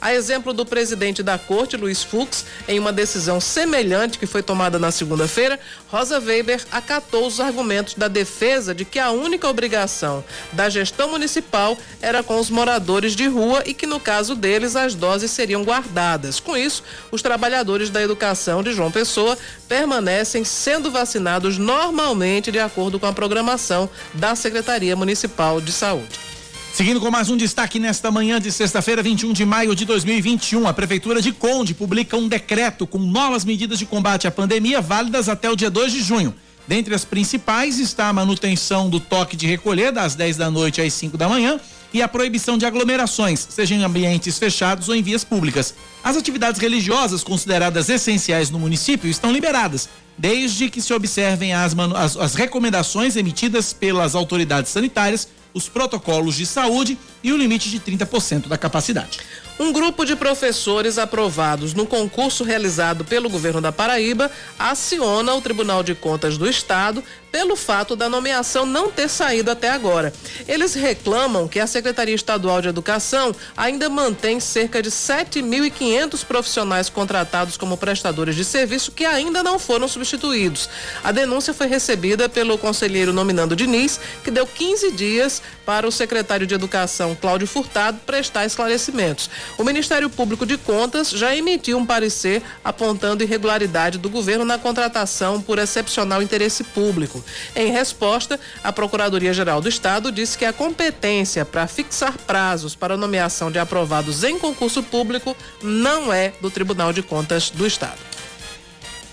A exemplo do presidente da corte, Luiz Fux, em uma decisão semelhante que foi tomada na segunda-feira, Rosa Weber acatou os argumentos da defesa de que a única obrigação da gestão municipal era com os moradores de rua e que, no caso deles, as doses seriam guardadas. Com isso, os trabalhadores da educação de João Pessoa permanecem sendo vacinados normalmente de acordo com a programação da Secretaria Municipal de Saúde. Seguindo com mais um destaque nesta manhã de sexta-feira, 21 de maio de 2021, a Prefeitura de Conde publica um decreto com novas medidas de combate à pandemia válidas até o dia 2 de junho. Dentre as principais está a manutenção do toque de recolher das 10 da noite às 5 da manhã e a proibição de aglomerações, seja em ambientes fechados ou em vias públicas. As atividades religiosas consideradas essenciais no município estão liberadas, desde que se observem as, as, as recomendações emitidas pelas autoridades sanitárias os protocolos de saúde e o limite de 30% da capacidade. Um grupo de professores aprovados no concurso realizado pelo governo da Paraíba aciona o Tribunal de Contas do Estado pelo fato da nomeação não ter saído até agora. Eles reclamam que a Secretaria Estadual de Educação ainda mantém cerca de 7.500 profissionais contratados como prestadores de serviço que ainda não foram substituídos. A denúncia foi recebida pelo conselheiro nominando Diniz, que deu 15 dias para o secretário de Educação, Cláudio Furtado, prestar esclarecimentos. O Ministério Público de Contas já emitiu um parecer apontando irregularidade do governo na contratação por excepcional interesse público. Em resposta, a Procuradoria-Geral do Estado disse que a competência para fixar prazos para nomeação de aprovados em concurso público não é do Tribunal de Contas do Estado.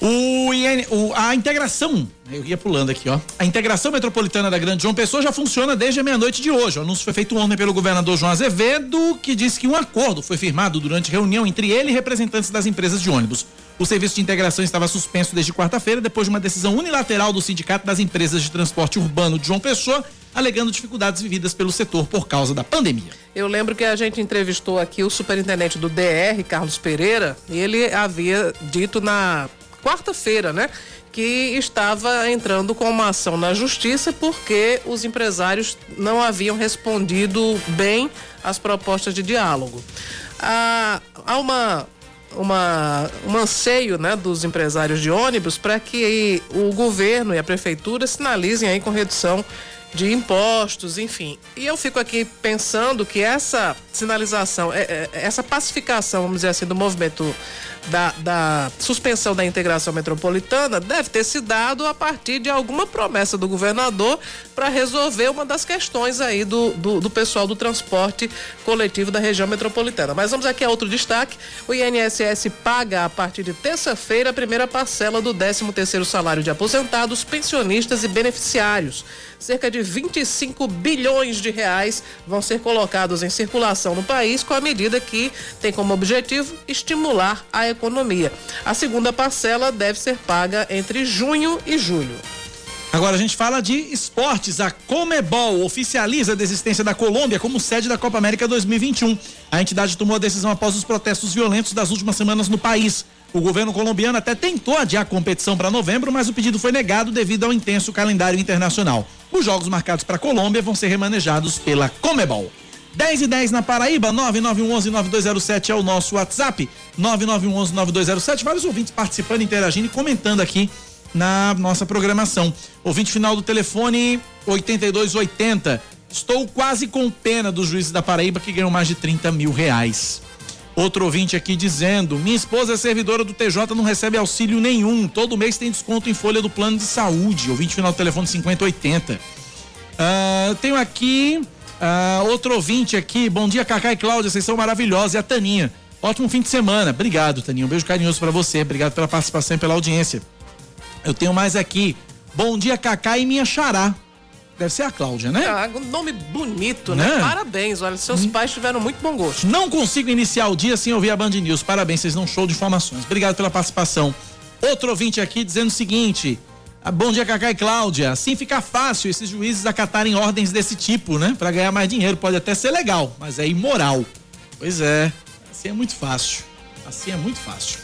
O, IN, o, a integração, eu ia pulando aqui, ó. A integração metropolitana da Grande João Pessoa já funciona desde a meia-noite de hoje. O anúncio foi feito ontem pelo governador João Azevedo, que disse que um acordo foi firmado durante reunião entre ele e representantes das empresas de ônibus. O serviço de integração estava suspenso desde quarta-feira, depois de uma decisão unilateral do Sindicato das Empresas de Transporte Urbano de João Pessoa, alegando dificuldades vividas pelo setor por causa da pandemia. Eu lembro que a gente entrevistou aqui o superintendente do DR, Carlos Pereira, e ele havia dito na quarta-feira, né? Que estava entrando com uma ação na justiça porque os empresários não haviam respondido bem às propostas de diálogo. Há, há uma, uma, um anseio né, dos empresários de ônibus para que o governo e a prefeitura sinalizem aí com redução de impostos, enfim. E eu fico aqui pensando que essa sinalização, é, é, essa pacificação, vamos dizer assim, do movimento da, da, suspensão da integração metropolitana deve ter se dado a partir de alguma promessa do governador para resolver uma das questões aí do, do, do, pessoal do transporte coletivo da região metropolitana. Mas vamos aqui a outro destaque. O INSS paga a partir de terça-feira a primeira parcela do 13 terceiro salário de aposentados, pensionistas e beneficiários. Cerca de 25 bilhões de reais vão ser colocados em circulação no país com a medida que tem como objetivo estimular a economia. A segunda parcela deve ser paga entre junho e julho. Agora a gente fala de esportes. A Comebol oficializa a desistência da Colômbia como sede da Copa América 2021. A entidade tomou a decisão após os protestos violentos das últimas semanas no país. O governo colombiano até tentou adiar a competição para novembro, mas o pedido foi negado devido ao intenso calendário internacional. Os jogos marcados para a Colômbia vão ser remanejados pela Comebol. 10 e 10 na Paraíba, 9911-9207 é o nosso WhatsApp, 9911-9207. Vários ouvintes participando, interagindo e comentando aqui na nossa programação. Ouvinte final do telefone 8280. Estou quase com pena dos juízes da Paraíba que ganham mais de 30 mil reais. Outro ouvinte aqui dizendo: Minha esposa é servidora do TJ, não recebe auxílio nenhum. Todo mês tem desconto em folha do plano de saúde. Ouvinte final do telefone 5080. Uh, ah, tenho aqui uh, outro ouvinte aqui. Bom dia, Cacá e Cláudia. Vocês são maravilhosos. E a Taninha. Ótimo fim de semana. Obrigado, Taninha. Um beijo carinhoso para você. Obrigado pela participação e pela audiência. Eu tenho mais aqui. Bom dia, Cacá e minha xará. Deve ser a Cláudia, né? Ah, um nome bonito, né? né? Parabéns, olha, seus hum. pais tiveram muito bom gosto. Não consigo iniciar o dia sem ouvir a Band News. Parabéns, vocês dão show de informações. Obrigado pela participação. Outro ouvinte aqui dizendo o seguinte: ah, Bom dia, Cacá e Cláudia. Assim fica fácil esses juízes acatarem ordens desse tipo, né? Para ganhar mais dinheiro. Pode até ser legal, mas é imoral. Pois é, assim é muito fácil. Assim é muito fácil.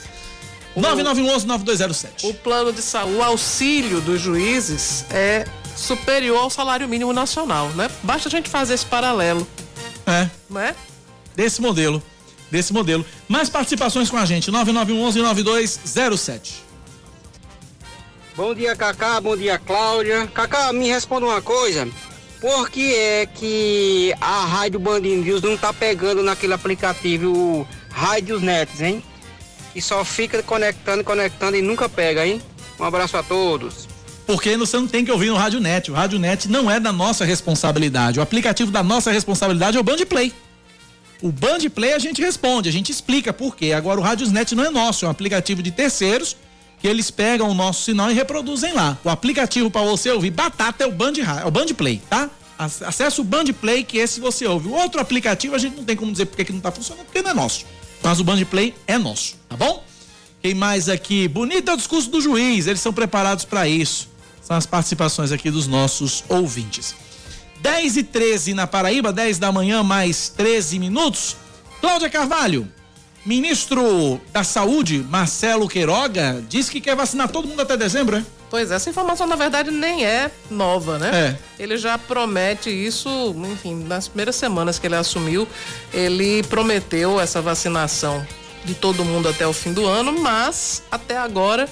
9911-9207. O plano de saúde, o auxílio dos juízes é superior ao salário mínimo nacional, né? Basta a gente fazer esse paralelo. É. Não é? Desse modelo. Desse modelo. Mais participações com a gente, 9911-9207. Bom dia, Cacá. Bom dia, Cláudia. Cacá, me responda uma coisa. Por que é que a Rádio Band News não tá pegando naquele aplicativo Rádios Nets, hein? E só fica conectando, conectando e nunca pega, hein? Um abraço a todos porque você não tem que ouvir no Rádio Net. O Rádio Net não é da nossa responsabilidade. O aplicativo da nossa responsabilidade é o Band Play. O Band Play a gente responde, a gente explica por quê. Agora o Rádio Net não é nosso, é um aplicativo de terceiros que eles pegam o nosso sinal e reproduzem lá. O aplicativo para você ouvir batata é o Band, é o Band Play, tá? Acesse o Band Play que esse você ouve. O outro aplicativo a gente não tem como dizer porque que não tá funcionando, porque não é nosso. Mas o Band Play é nosso, tá bom? Quem mais aqui? Bonito é o discurso do juiz, eles são preparados para isso. São as participações aqui dos nossos ouvintes. 10 e 13 na Paraíba, 10 da manhã, mais 13 minutos. Cláudia Carvalho, ministro da Saúde, Marcelo Queiroga, disse que quer vacinar todo mundo até dezembro, é? Pois é, essa informação na verdade nem é nova, né? É. Ele já promete isso, enfim, nas primeiras semanas que ele assumiu, ele prometeu essa vacinação de todo mundo até o fim do ano, mas até agora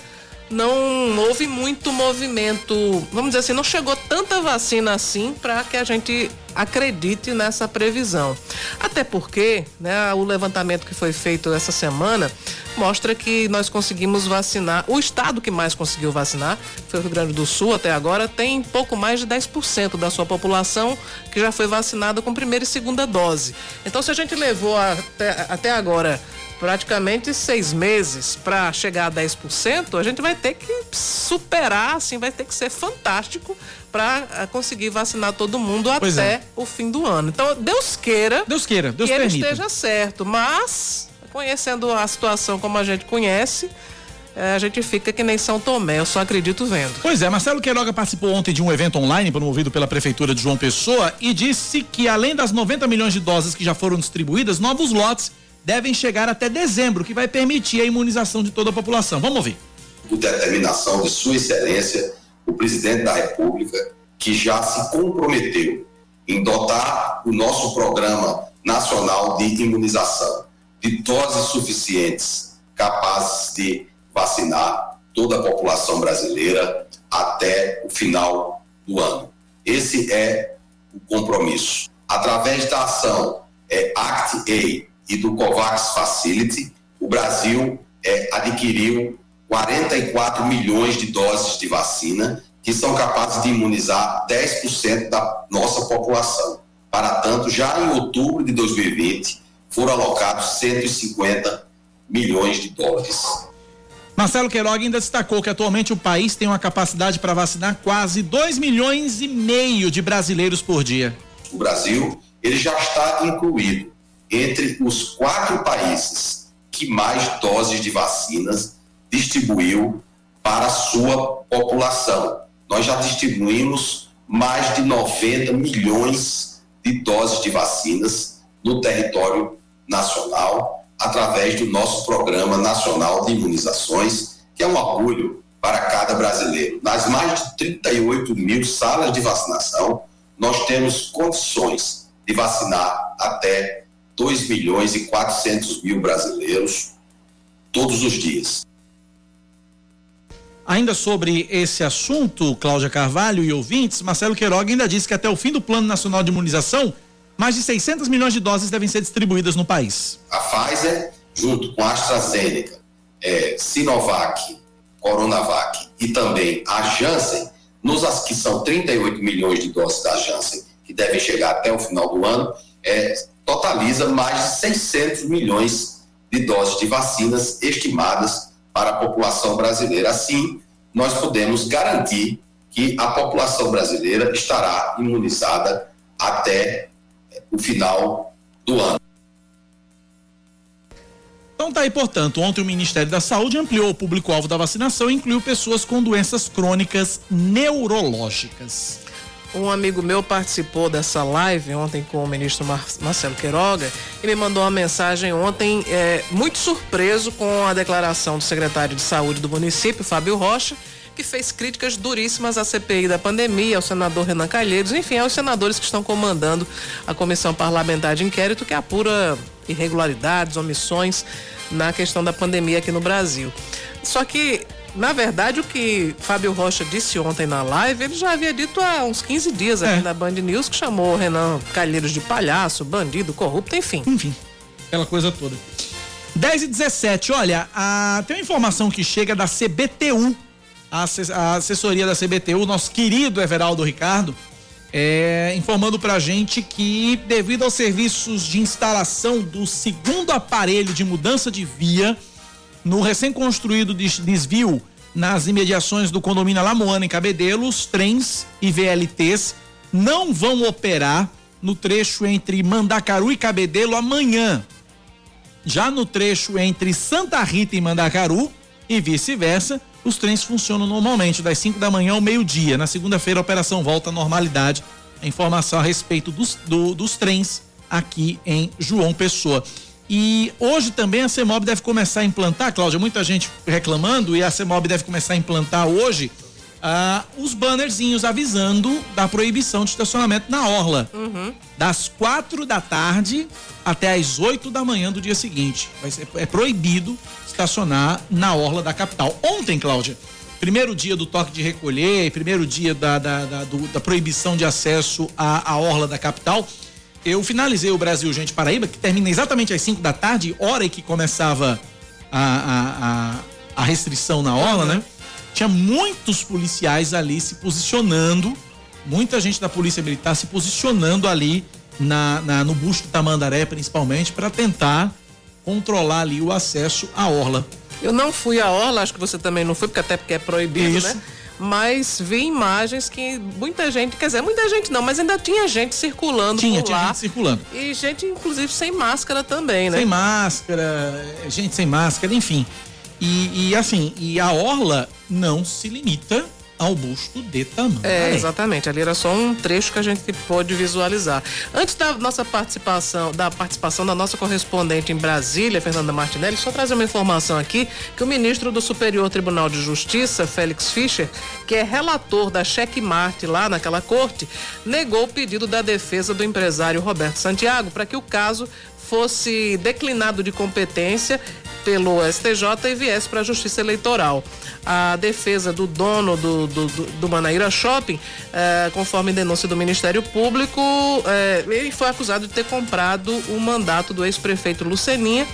não houve muito movimento, vamos dizer assim, não chegou tanta vacina assim para que a gente acredite nessa previsão. Até porque, né, o levantamento que foi feito essa semana mostra que nós conseguimos vacinar, o estado que mais conseguiu vacinar foi o Rio Grande do Sul até agora, tem pouco mais de 10% da sua população que já foi vacinada com primeira e segunda dose. Então, se a gente levou até, até agora praticamente seis meses para chegar a 10%, a gente vai ter que superar, assim, vai ter que ser fantástico para eh, conseguir vacinar todo mundo pois até é. o fim do ano. Então, Deus queira, Deus queira, Deus que permita. ele esteja certo, mas conhecendo a situação como a gente conhece, eh, a gente fica que nem São Tomé, eu só acredito vendo. Pois é, Marcelo Queiroga participou ontem de um evento online promovido pela Prefeitura de João Pessoa e disse que além das 90 milhões de doses que já foram distribuídas, novos lotes devem chegar até dezembro, que vai permitir a imunização de toda a população. Vamos ouvir. Por determinação de Sua Excelência, o presidente da República, que já se comprometeu em dotar o nosso programa nacional de imunização de doses suficientes capazes de vacinar toda a população brasileira até o final do ano. Esse é o compromisso. Através da ação é, ACT-A e do COVAX Facility, o Brasil é, adquiriu 44 milhões de doses de vacina que são capazes de imunizar 10% da nossa população. Para tanto, já em outubro de 2020, foram alocados 150 milhões de dólares. Marcelo Queiroga ainda destacou que atualmente o país tem uma capacidade para vacinar quase 2 milhões e meio de brasileiros por dia. O Brasil ele já está incluído entre os quatro países que mais doses de vacinas distribuiu para a sua população. Nós já distribuímos mais de 90 milhões de doses de vacinas no território nacional através do nosso Programa Nacional de Imunizações, que é um orgulho para cada brasileiro. Nas mais de 38 mil salas de vacinação, nós temos condições de vacinar até 2 milhões e 400 mil brasileiros todos os dias. Ainda sobre esse assunto, Cláudia Carvalho e ouvintes, Marcelo Queiroga ainda disse que até o fim do Plano Nacional de Imunização, mais de 600 milhões de doses devem ser distribuídas no país. A Pfizer, junto com a AstraZeneca, é, Sinovac, Coronavac e também a Janssen, nos que são 38 milhões de doses da Janssen, que devem chegar até o final do ano, é, totaliza mais de 600 milhões de doses de vacinas estimadas para a população brasileira. Assim, nós podemos garantir que a população brasileira estará imunizada até o final do ano. Então tá aí, portanto, ontem o Ministério da Saúde ampliou o público-alvo da vacinação e incluiu pessoas com doenças crônicas neurológicas. Um amigo meu participou dessa live ontem com o ministro Mar Marcelo Queiroga e me mandou uma mensagem ontem é, muito surpreso com a declaração do secretário de saúde do município, Fábio Rocha, que fez críticas duríssimas à CPI da pandemia, ao senador Renan Calheiros, enfim, aos senadores que estão comandando a comissão parlamentar de inquérito que apura irregularidades, omissões na questão da pandemia aqui no Brasil. Só que na verdade, o que Fábio Rocha disse ontem na live, ele já havia dito há uns 15 dias aqui é. na Band News, que chamou Renan Calheiros de palhaço, bandido, corrupto, enfim. Enfim, aquela coisa toda. 10 e 17, olha, a, tem uma informação que chega da CBTU, a, a assessoria da CBTU, nosso querido Everaldo Ricardo, é, informando pra gente que, devido aos serviços de instalação do segundo aparelho de mudança de via, no recém-construído desvio nas imediações do condomínio Alamoana, em Cabedelo, os trens e VLTs não vão operar no trecho entre Mandacaru e Cabedelo amanhã. Já no trecho entre Santa Rita e Mandacaru e vice-versa, os trens funcionam normalmente das 5 da manhã ao meio-dia. Na segunda-feira a operação volta à normalidade. A informação a respeito dos, do, dos trens aqui em João Pessoa. E hoje também a CEMOB deve começar a implantar, Cláudia, muita gente reclamando, e a CEMOB deve começar a implantar hoje ah, os bannerzinhos avisando da proibição de estacionamento na orla. Uhum. Das quatro da tarde até as oito da manhã do dia seguinte. Vai ser, é proibido estacionar na orla da capital. Ontem, Cláudia, primeiro dia do toque de recolher, primeiro dia da, da, da, do, da proibição de acesso à, à orla da capital eu finalizei o Brasil Gente Paraíba, que termina exatamente às 5 da tarde, hora em que começava a, a, a, a restrição na orla, né? Tinha muitos policiais ali se posicionando, muita gente da Polícia Militar se posicionando ali na, na no busto Tamandaré, principalmente, para tentar controlar ali o acesso à orla. Eu não fui à orla, acho que você também não foi, porque até porque é proibido, Isso. né? Mas vi imagens que muita gente, quer dizer, muita gente não, mas ainda tinha gente circulando tinha, por tinha lá. gente circulando. E gente, inclusive, sem máscara também, né? Sem máscara, gente sem máscara, enfim. E, e assim, e a orla não se limita ao busto de tamanho. É, exatamente. Ali era só um trecho que a gente pôde visualizar. Antes da nossa participação, da participação da nossa correspondente em Brasília, Fernanda Martinelli, só trazer uma informação aqui que o ministro do Superior Tribunal de Justiça, Félix Fischer, que é relator da checkmate lá naquela corte, negou o pedido da defesa do empresário Roberto Santiago para que o caso fosse declinado de competência pelo STJ e viesse para a Justiça Eleitoral. A defesa do dono do, do, do, Manaíra Shopping, eh, conforme denúncia do Ministério Público, eh, ele foi acusado de ter comprado o mandato do ex-prefeito Luceninha,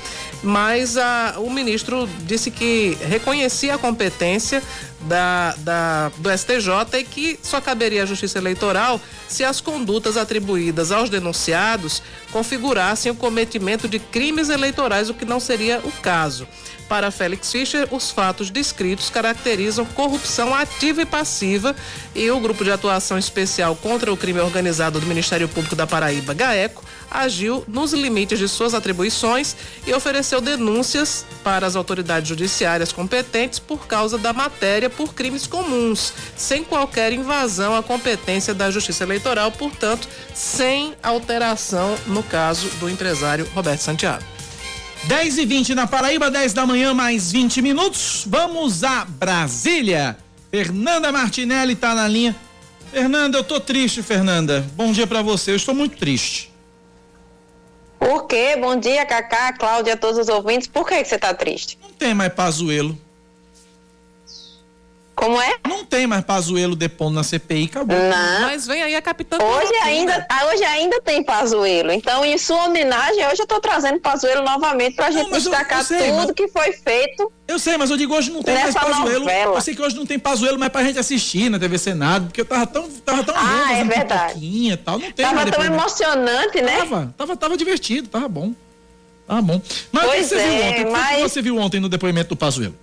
mas a, o ministro disse que reconhecia a competência da, da, do STJ e que só caberia à Justiça Eleitoral se as condutas atribuídas aos denunciados configurassem o cometimento de crimes eleitorais, o que não seria o caso. Para Félix Fischer, os fatos descritos caracterizam corrupção ativa e passiva e o Grupo de Atuação Especial contra o Crime Organizado do Ministério Público da Paraíba, GAECO, agiu nos limites de suas atribuições e ofereceu denúncias para as autoridades judiciárias competentes por causa da matéria por crimes comuns, sem qualquer invasão à competência da Justiça Eleitoral, portanto, sem alteração no caso do empresário Roberto Santiago. 10 e 20 na Paraíba, 10 da manhã, mais 20 minutos. Vamos a Brasília. Fernanda Martinelli está na linha. Fernanda, eu tô triste, Fernanda. Bom dia para você. Eu estou muito triste. Por quê? Bom dia, Cacá, Cláudia, todos os ouvintes. Por que, que você está triste? Não tem mais Pazuelo. Como é? Não tem mais Pazuelo depondo na CPI, acabou. Não. Mas vem aí a capitã. Hoje ainda, ah, hoje ainda tem Pazuelo. Então, em sua homenagem, hoje eu estou trazendo Pazuelo novamente para a gente mas eu- destacar eu sei, tudo mas- que foi feito. Eu sei, mas eu digo hoje não tem mais Pazuelo. novela. Eu sei que hoje não tem Pazuelo mais pra gente assistir na TV Senado, porque eu tava tão, tava tão Ah, é verdade. e tal. Não tem Tava mais tão depoimento. emocionante, né? Tava, tava, tava divertido, tava bom. Tava bom. Mas o que Pois você viu é, ontem? O que mas- você viu ontem no depoimento do Pazuelo?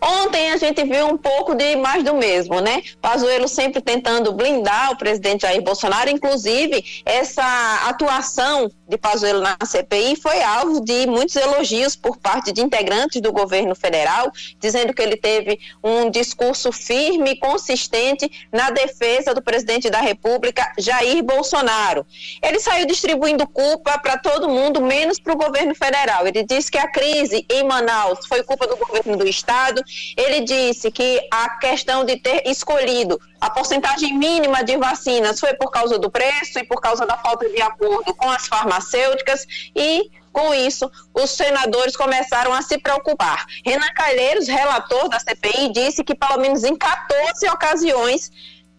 Ontem a gente viu um pouco de mais do mesmo, né? Pazuello sempre tentando blindar o presidente Jair Bolsonaro, inclusive essa atuação de Pazuello na CPI foi alvo de muitos elogios por parte de integrantes do governo federal, dizendo que ele teve um discurso firme e consistente na defesa do presidente da República, Jair Bolsonaro. Ele saiu distribuindo culpa para todo mundo, menos para o governo federal. Ele disse que a crise em Manaus foi culpa do governo do estado. Ele disse que a questão de ter escolhido a porcentagem mínima de vacinas foi por causa do preço e por causa da falta de acordo com as farmacêuticas e com isso, os senadores começaram a se preocupar. Renan Calheiros, relator da CPI, disse que pelo menos em 14 ocasiões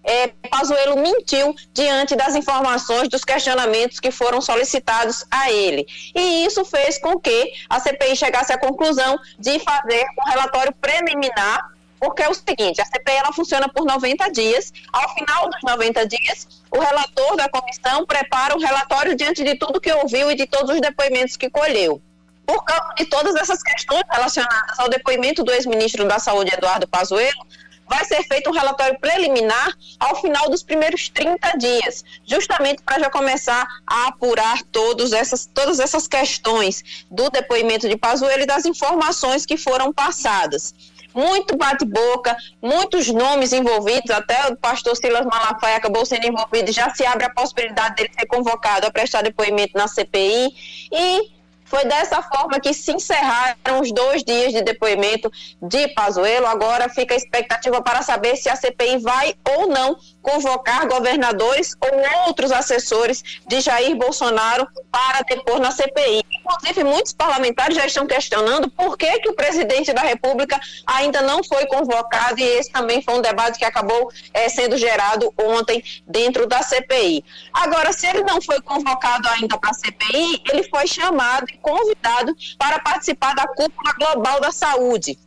é, Pazuello mentiu diante das informações dos questionamentos que foram solicitados a ele. E isso fez com que a CPI chegasse à conclusão de fazer um relatório preliminar, porque é o seguinte, a CPI ela funciona por 90 dias. Ao final dos 90 dias, o relator da comissão prepara um relatório diante de tudo que ouviu e de todos os depoimentos que colheu. Por causa de todas essas questões relacionadas ao depoimento do ex-ministro da Saúde, Eduardo Pazuello, vai ser feito um relatório preliminar ao final dos primeiros 30 dias, justamente para já começar a apurar todos essas, todas essas questões do depoimento de Pazuello e das informações que foram passadas. Muito bate-boca, muitos nomes envolvidos, até o pastor Silas Malafaia acabou sendo envolvido, já se abre a possibilidade dele ser convocado a prestar depoimento na CPI e foi dessa forma que se encerraram os dois dias de depoimento de Pazuello. Agora fica a expectativa para saber se a CPI vai ou não convocar governadores ou outros assessores de Jair Bolsonaro para depor na CPI. Inclusive, muitos parlamentares já estão questionando por que, que o presidente da República ainda não foi convocado, e esse também foi um debate que acabou eh, sendo gerado ontem dentro da CPI. Agora, se ele não foi convocado ainda para a CPI, ele foi chamado e convidado para participar da cúpula global da saúde.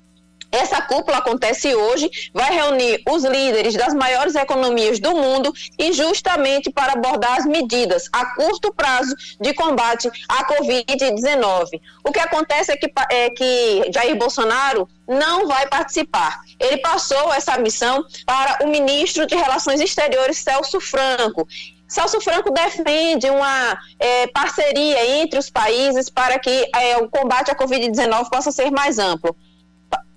Essa cúpula acontece hoje, vai reunir os líderes das maiores economias do mundo e justamente para abordar as medidas a curto prazo de combate à Covid-19. O que acontece é que, é que Jair Bolsonaro não vai participar. Ele passou essa missão para o ministro de Relações Exteriores, Celso Franco. Celso Franco defende uma é, parceria entre os países para que é, o combate à Covid-19 possa ser mais amplo.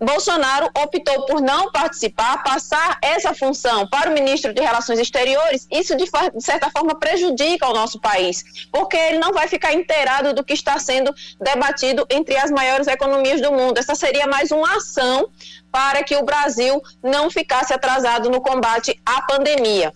Bolsonaro optou por não participar, passar essa função para o ministro de Relações Exteriores, isso de, de, certa forma prejudica o nosso país, porque ele não vai ficar inteirado do que está sendo debatido entre as maiores economias do mundo. Essa seria mais uma ação para que o Brasil não ficasse atrasado no combate à pandemia.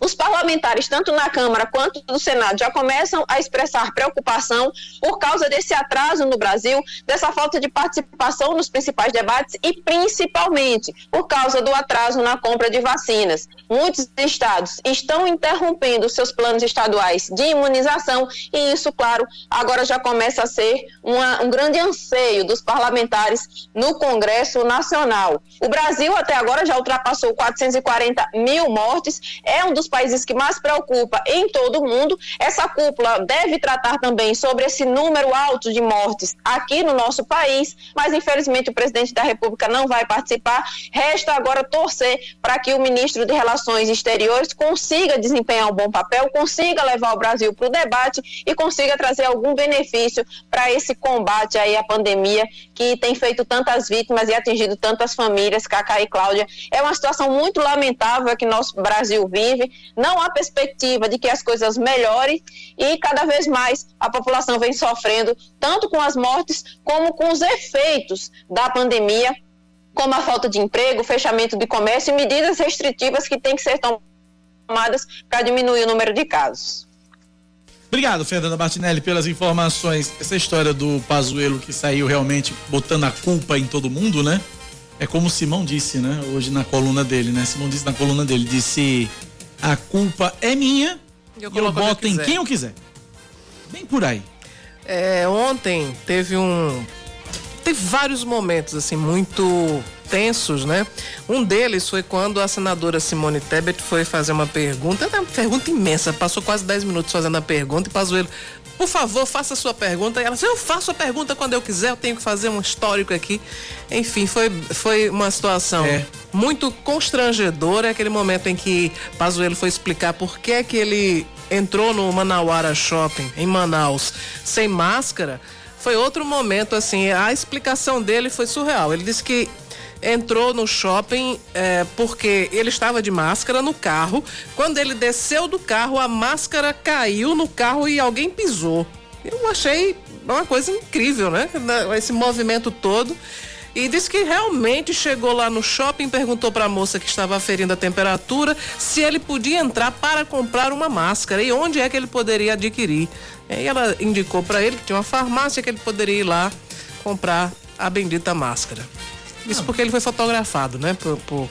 Os parlamentares, tanto na Câmara quanto no Senado, já começam a expressar preocupação por causa desse atraso no Brasil, dessa falta de participação nos principais debates e principalmente por causa do atraso na compra de vacinas. Muitos estados estão interrompendo seus planos estaduais de imunização e isso, claro, agora já começa a ser uma, um grande anseio dos parlamentares no Congresso Nacional. O Brasil até agora já ultrapassou 440 mil mortes, é um dos países que mais preocupa em todo o mundo. Essa cúpula deve tratar também sobre esse número alto de mortes aqui no nosso país, mas infelizmente o presidente da República não vai participar. Resta agora torcer para que o ministro de Relações Exteriores consiga desempenhar um bom papel, consiga levar o Brasil para o debate e consiga trazer algum benefício para esse combate aí à pandemia que tem feito tantas vítimas e atingido tantas famílias, Cacá e Cláudia. É uma situação muito lamentável que nosso Brasil vive não há perspectiva de que as coisas melhorem e cada vez mais a população vem sofrendo, tanto com as mortes como com os efeitos da pandemia, como a falta de emprego, fechamento de comércio e medidas restritivas que têm que ser tomadas para diminuir o número de casos. Obrigado, Fernanda Martinelli, pelas informações. Essa história do Pazuello que saiu realmente botando a culpa em todo mundo, né? É como o Simão disse, né? Hoje na coluna dele, né? Simão disse na coluna dele, disse a culpa é minha eu, eu boto em quem eu quiser. Bem por aí. É, ontem teve um. Teve vários momentos, assim, muito tensos, né? Um deles foi quando a senadora Simone Tebet foi fazer uma pergunta, uma pergunta imensa, passou quase 10 minutos fazendo a pergunta e Pazuello por favor, faça a sua pergunta. E ela disse, eu faço a pergunta quando eu quiser, eu tenho que fazer um histórico aqui. Enfim, foi, foi uma situação é. muito constrangedora, aquele momento em que Pazuello foi explicar por que que ele entrou no Manauara Shopping, em Manaus, sem máscara. Foi outro momento, assim, a explicação dele foi surreal. Ele disse que entrou no shopping é, porque ele estava de máscara no carro. Quando ele desceu do carro, a máscara caiu no carro e alguém pisou. Eu achei uma coisa incrível, né? Esse movimento todo. E disse que realmente chegou lá no shopping, perguntou para a moça que estava aferindo a temperatura se ele podia entrar para comprar uma máscara e onde é que ele poderia adquirir. E ela indicou para ele que tinha uma farmácia que ele poderia ir lá comprar a bendita máscara. Isso porque ele foi fotografado, né? Por, por,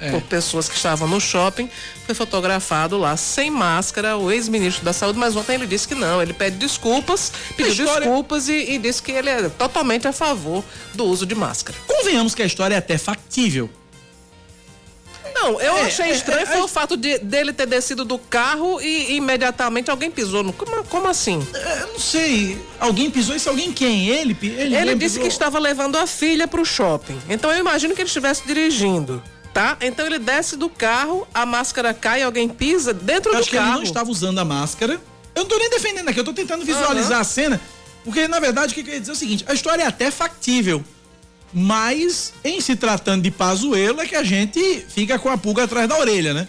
é. por, pessoas que estavam no shopping. Foi fotografado lá sem máscara, o ex-ministro da Saúde, mas ontem ele disse que não. Ele pede desculpas, pediu história... desculpas e, e disse que ele é totalmente a favor do uso de máscara. Convenhamos que a história é até factível. Não, eu é, achei é, estranho é, foi o fato de, dele ter descido do carro e, e imediatamente alguém pisou no. Como, como assim? É, não sei. Alguém pisou e se alguém quem? Ele? Ele, ele disse pisou. que estava levando a filha para o shopping. Então eu imagino que ele estivesse dirigindo. Tá? Então ele desce do carro, a máscara cai, alguém pisa dentro eu do acho carro. Que ele não estava usando a máscara. Eu não tô nem defendendo aqui, eu tô tentando visualizar uhum. a cena. Porque, na verdade, o que eu ia dizer é o seguinte: a história é até factível. Mas, em se tratando de Pazuello, é que a gente fica com a pulga atrás da orelha, né?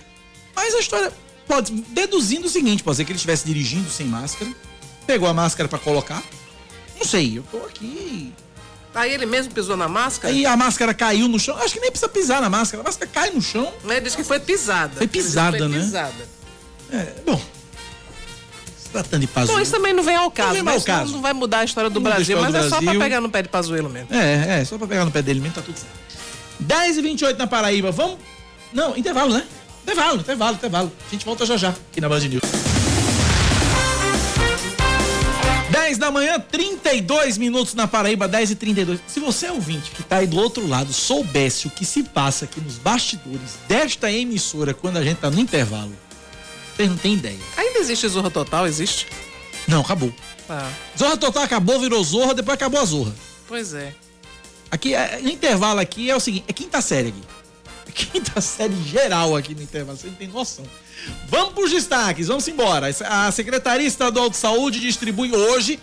Mas a história pode, deduzindo o seguinte, pode ser que ele estivesse dirigindo sem máscara, pegou a máscara para colocar. Não sei, eu tô aqui. Aí ele mesmo pisou na máscara? E a máscara caiu no chão. Acho que nem precisa pisar na máscara. A máscara cai no chão. Ele disse que foi pisada. Foi pisada, foi né? Pisada. É, bom, tratando de Pazuello. Bom, isso também não vem ao caso. Não, vem ao caso. não vai mudar a história do não Brasil, mas do é só pra pegar no pé de Pazuello mesmo. É, é, só pra pegar no pé dele mesmo, tá tudo certo. 10 e 28 na Paraíba, vamos... Não, intervalo, né? Intervalo, intervalo, intervalo. A gente volta já já, aqui na Band News. 10 da manhã, 32 minutos na Paraíba, 10 e 32. Se você é ouvinte que tá aí do outro lado, soubesse o que se passa aqui nos bastidores desta emissora quando a gente tá no intervalo, vocês não têm ideia. Ainda existe Zorra Total? Existe? Não, acabou. Ah. Zorra Total acabou, virou Zorra, depois acabou a Zorra. Pois é. Aqui, é, no intervalo aqui é o seguinte, é quinta série aqui. É *laughs* quinta série geral aqui no intervalo, você não tem noção. Vamos para os destaques, vamos embora. A Secretaria Estadual de Saúde distribui hoje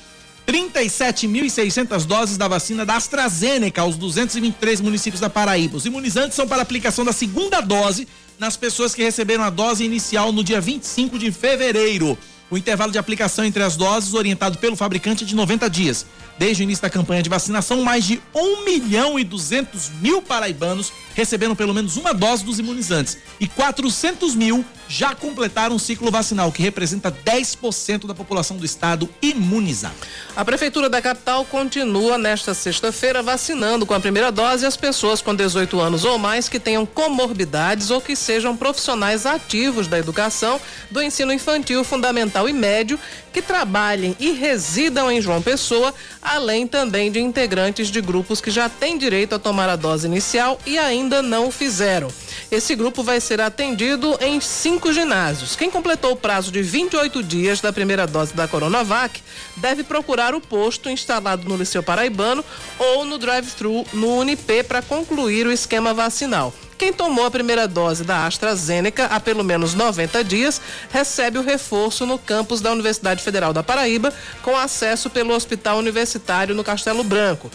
37.600 doses da vacina da AstraZeneca aos 223 municípios da Paraíba. Os imunizantes são para aplicação da segunda dose nas pessoas que receberam a dose inicial no dia 25 de fevereiro. O intervalo de aplicação entre as doses, orientado pelo fabricante, é de 90 dias. Desde o início da campanha de vacinação, mais de 1 milhão e 200 mil paraibanos receberam pelo menos uma dose dos imunizantes e 400 mil já completaram o ciclo vacinal, que representa 10% da população do estado imunizada. A Prefeitura da capital continua nesta sexta-feira vacinando com a primeira dose as pessoas com 18 anos ou mais que tenham comorbidades ou que sejam profissionais ativos da educação, do ensino infantil, fundamental e médio, que trabalhem e residam em João Pessoa, além também de integrantes de grupos que já têm direito a tomar a dose inicial e ainda não o fizeram. Esse grupo vai ser atendido em cinco ginásios. Quem completou o prazo de 28 dias da primeira dose da Coronavac deve procurar o posto instalado no Liceu Paraibano ou no drive-thru no Unip para concluir o esquema vacinal. Quem tomou a primeira dose da AstraZeneca há pelo menos 90 dias recebe o reforço no campus da Universidade Federal da Paraíba, com acesso pelo Hospital Universitário no Castelo Branco.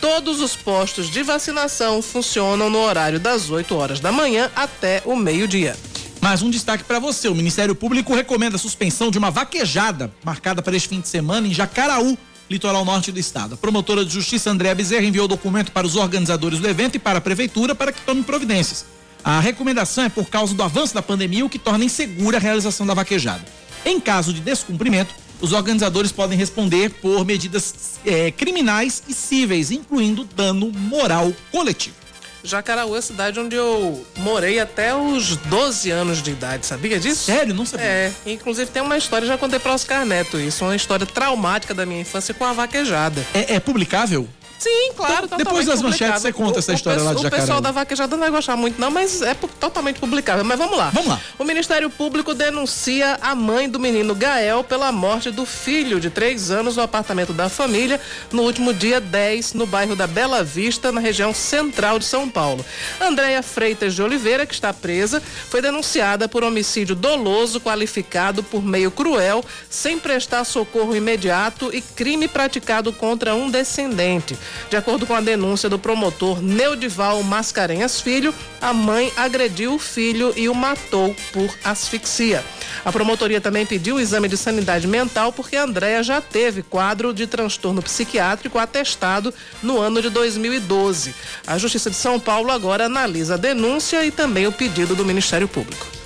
Todos os postos de vacinação funcionam no horário das 8 horas da manhã até o meio-dia. Mais um destaque para você: o Ministério Público recomenda a suspensão de uma vaquejada marcada para este fim de semana em Jacaraú, litoral norte do estado. A promotora de justiça Andréa Bezerra enviou documento para os organizadores do evento e para a prefeitura para que tomem providências. A recomendação é por causa do avanço da pandemia, o que torna insegura a realização da vaquejada. Em caso de descumprimento, os organizadores podem responder por medidas é, criminais e cíveis, incluindo dano moral coletivo. Jacaraú é a cidade onde eu morei até os 12 anos de idade, sabia disso? Sério? Não sabia. É, inclusive tem uma história, já contei para Oscar Neto isso, uma história traumática da minha infância com a vaquejada. É, é publicável? Sim, claro. Então, depois das manchetes você conta essa história o, lá de O pessoal da vaquejada não vai gostar muito não, mas é totalmente publicável. Mas vamos lá. Vamos lá. O Ministério Público denuncia a mãe do menino Gael pela morte do filho de três anos no apartamento da família no último dia 10, no bairro da Bela Vista, na região central de São Paulo. Andréia Freitas de Oliveira, que está presa, foi denunciada por homicídio doloso qualificado por meio cruel, sem prestar socorro imediato e crime praticado contra um descendente. De acordo com a denúncia do promotor Neudival Mascarenhas Filho, a mãe agrediu o filho e o matou por asfixia. A promotoria também pediu o exame de sanidade mental porque Andréa já teve quadro de transtorno psiquiátrico atestado no ano de 2012. A Justiça de São Paulo agora analisa a denúncia e também o pedido do Ministério Público.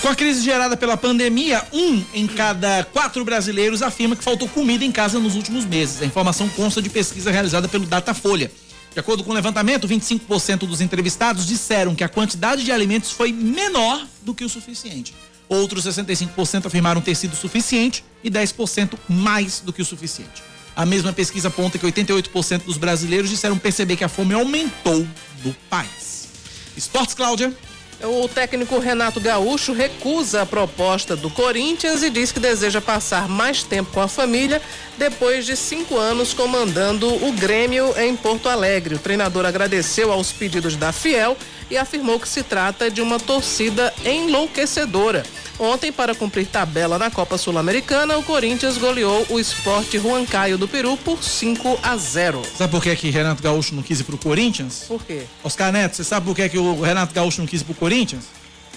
Com a crise gerada pela pandemia, um em cada quatro brasileiros afirma que faltou comida em casa nos últimos meses. A informação consta de pesquisa realizada pelo Datafolha. De acordo com o levantamento, 25% dos entrevistados disseram que a quantidade de alimentos foi menor do que o suficiente. Outros 65% afirmaram ter sido suficiente e 10% mais do que o suficiente. A mesma pesquisa aponta que 88% dos brasileiros disseram perceber que a fome aumentou no país. Esportes, Cláudia. O técnico Renato Gaúcho recusa a proposta do Corinthians e diz que deseja passar mais tempo com a família depois de cinco anos comandando o Grêmio em Porto Alegre. O treinador agradeceu aos pedidos da Fiel e afirmou que se trata de uma torcida enlouquecedora. Ontem, para cumprir tabela na Copa Sul-Americana, o Corinthians goleou o esporte Juan Caio do Peru por 5 a 0. Sabe por que, que Renato Gaúcho não quis ir pro Corinthians? Por quê? Oscar Neto, você sabe por que, que o Renato Gaúcho não quis ir pro Corinthians?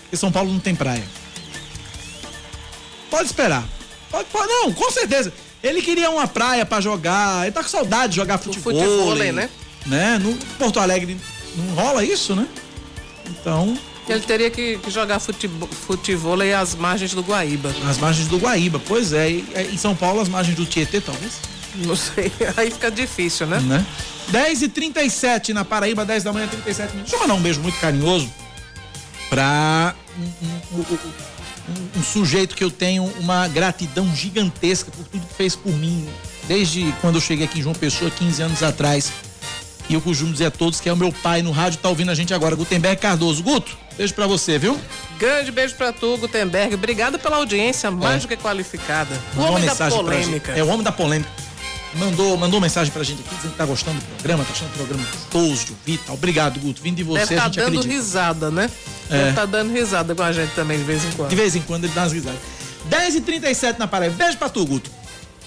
Porque São Paulo não tem praia. Pode esperar. Pode, pode, não, com certeza. Ele queria uma praia para jogar, ele tá com saudade de jogar futebol. futebol, né? né? No Porto Alegre não rola isso, né? Então, ele teria que, que jogar futebol, futebol às margens do Guaíba. As margens do Guaíba, pois é. E, em São Paulo, as margens do Tietê, talvez? Não sei, *laughs* aí fica difícil, né? né? 10 e 37 na Paraíba, 10 da manhã, 37 minutos. Deixa eu mandar um beijo muito carinhoso pra um, um, um, um, sujeito que eu tenho uma gratidão gigantesca por tudo que fez por mim, desde quando eu cheguei aqui em João Pessoa, 15 anos atrás. E eu costumo dizer a todos que é o meu pai no rádio, tá ouvindo a gente agora, Gutenberg Cardoso. Guto, beijo pra você, viu? Grande beijo pra tu, Gutenberg. Obrigado pela audiência mais é. do que qualificada. O homem da polêmica. É o homem da polêmica. Mandou, mandou mensagem pra gente aqui dizendo que tá gostando do programa, tá achando o programa gostoso de ouvir tá? Obrigado, Guto. Vindo de você, Deve tá a gente dando acredita. risada, né? É. Deve tá dando risada com a gente também de vez em quando. De vez em quando ele dá umas risadas. 10h37 na Paraíba. Beijo pra tu, Guto.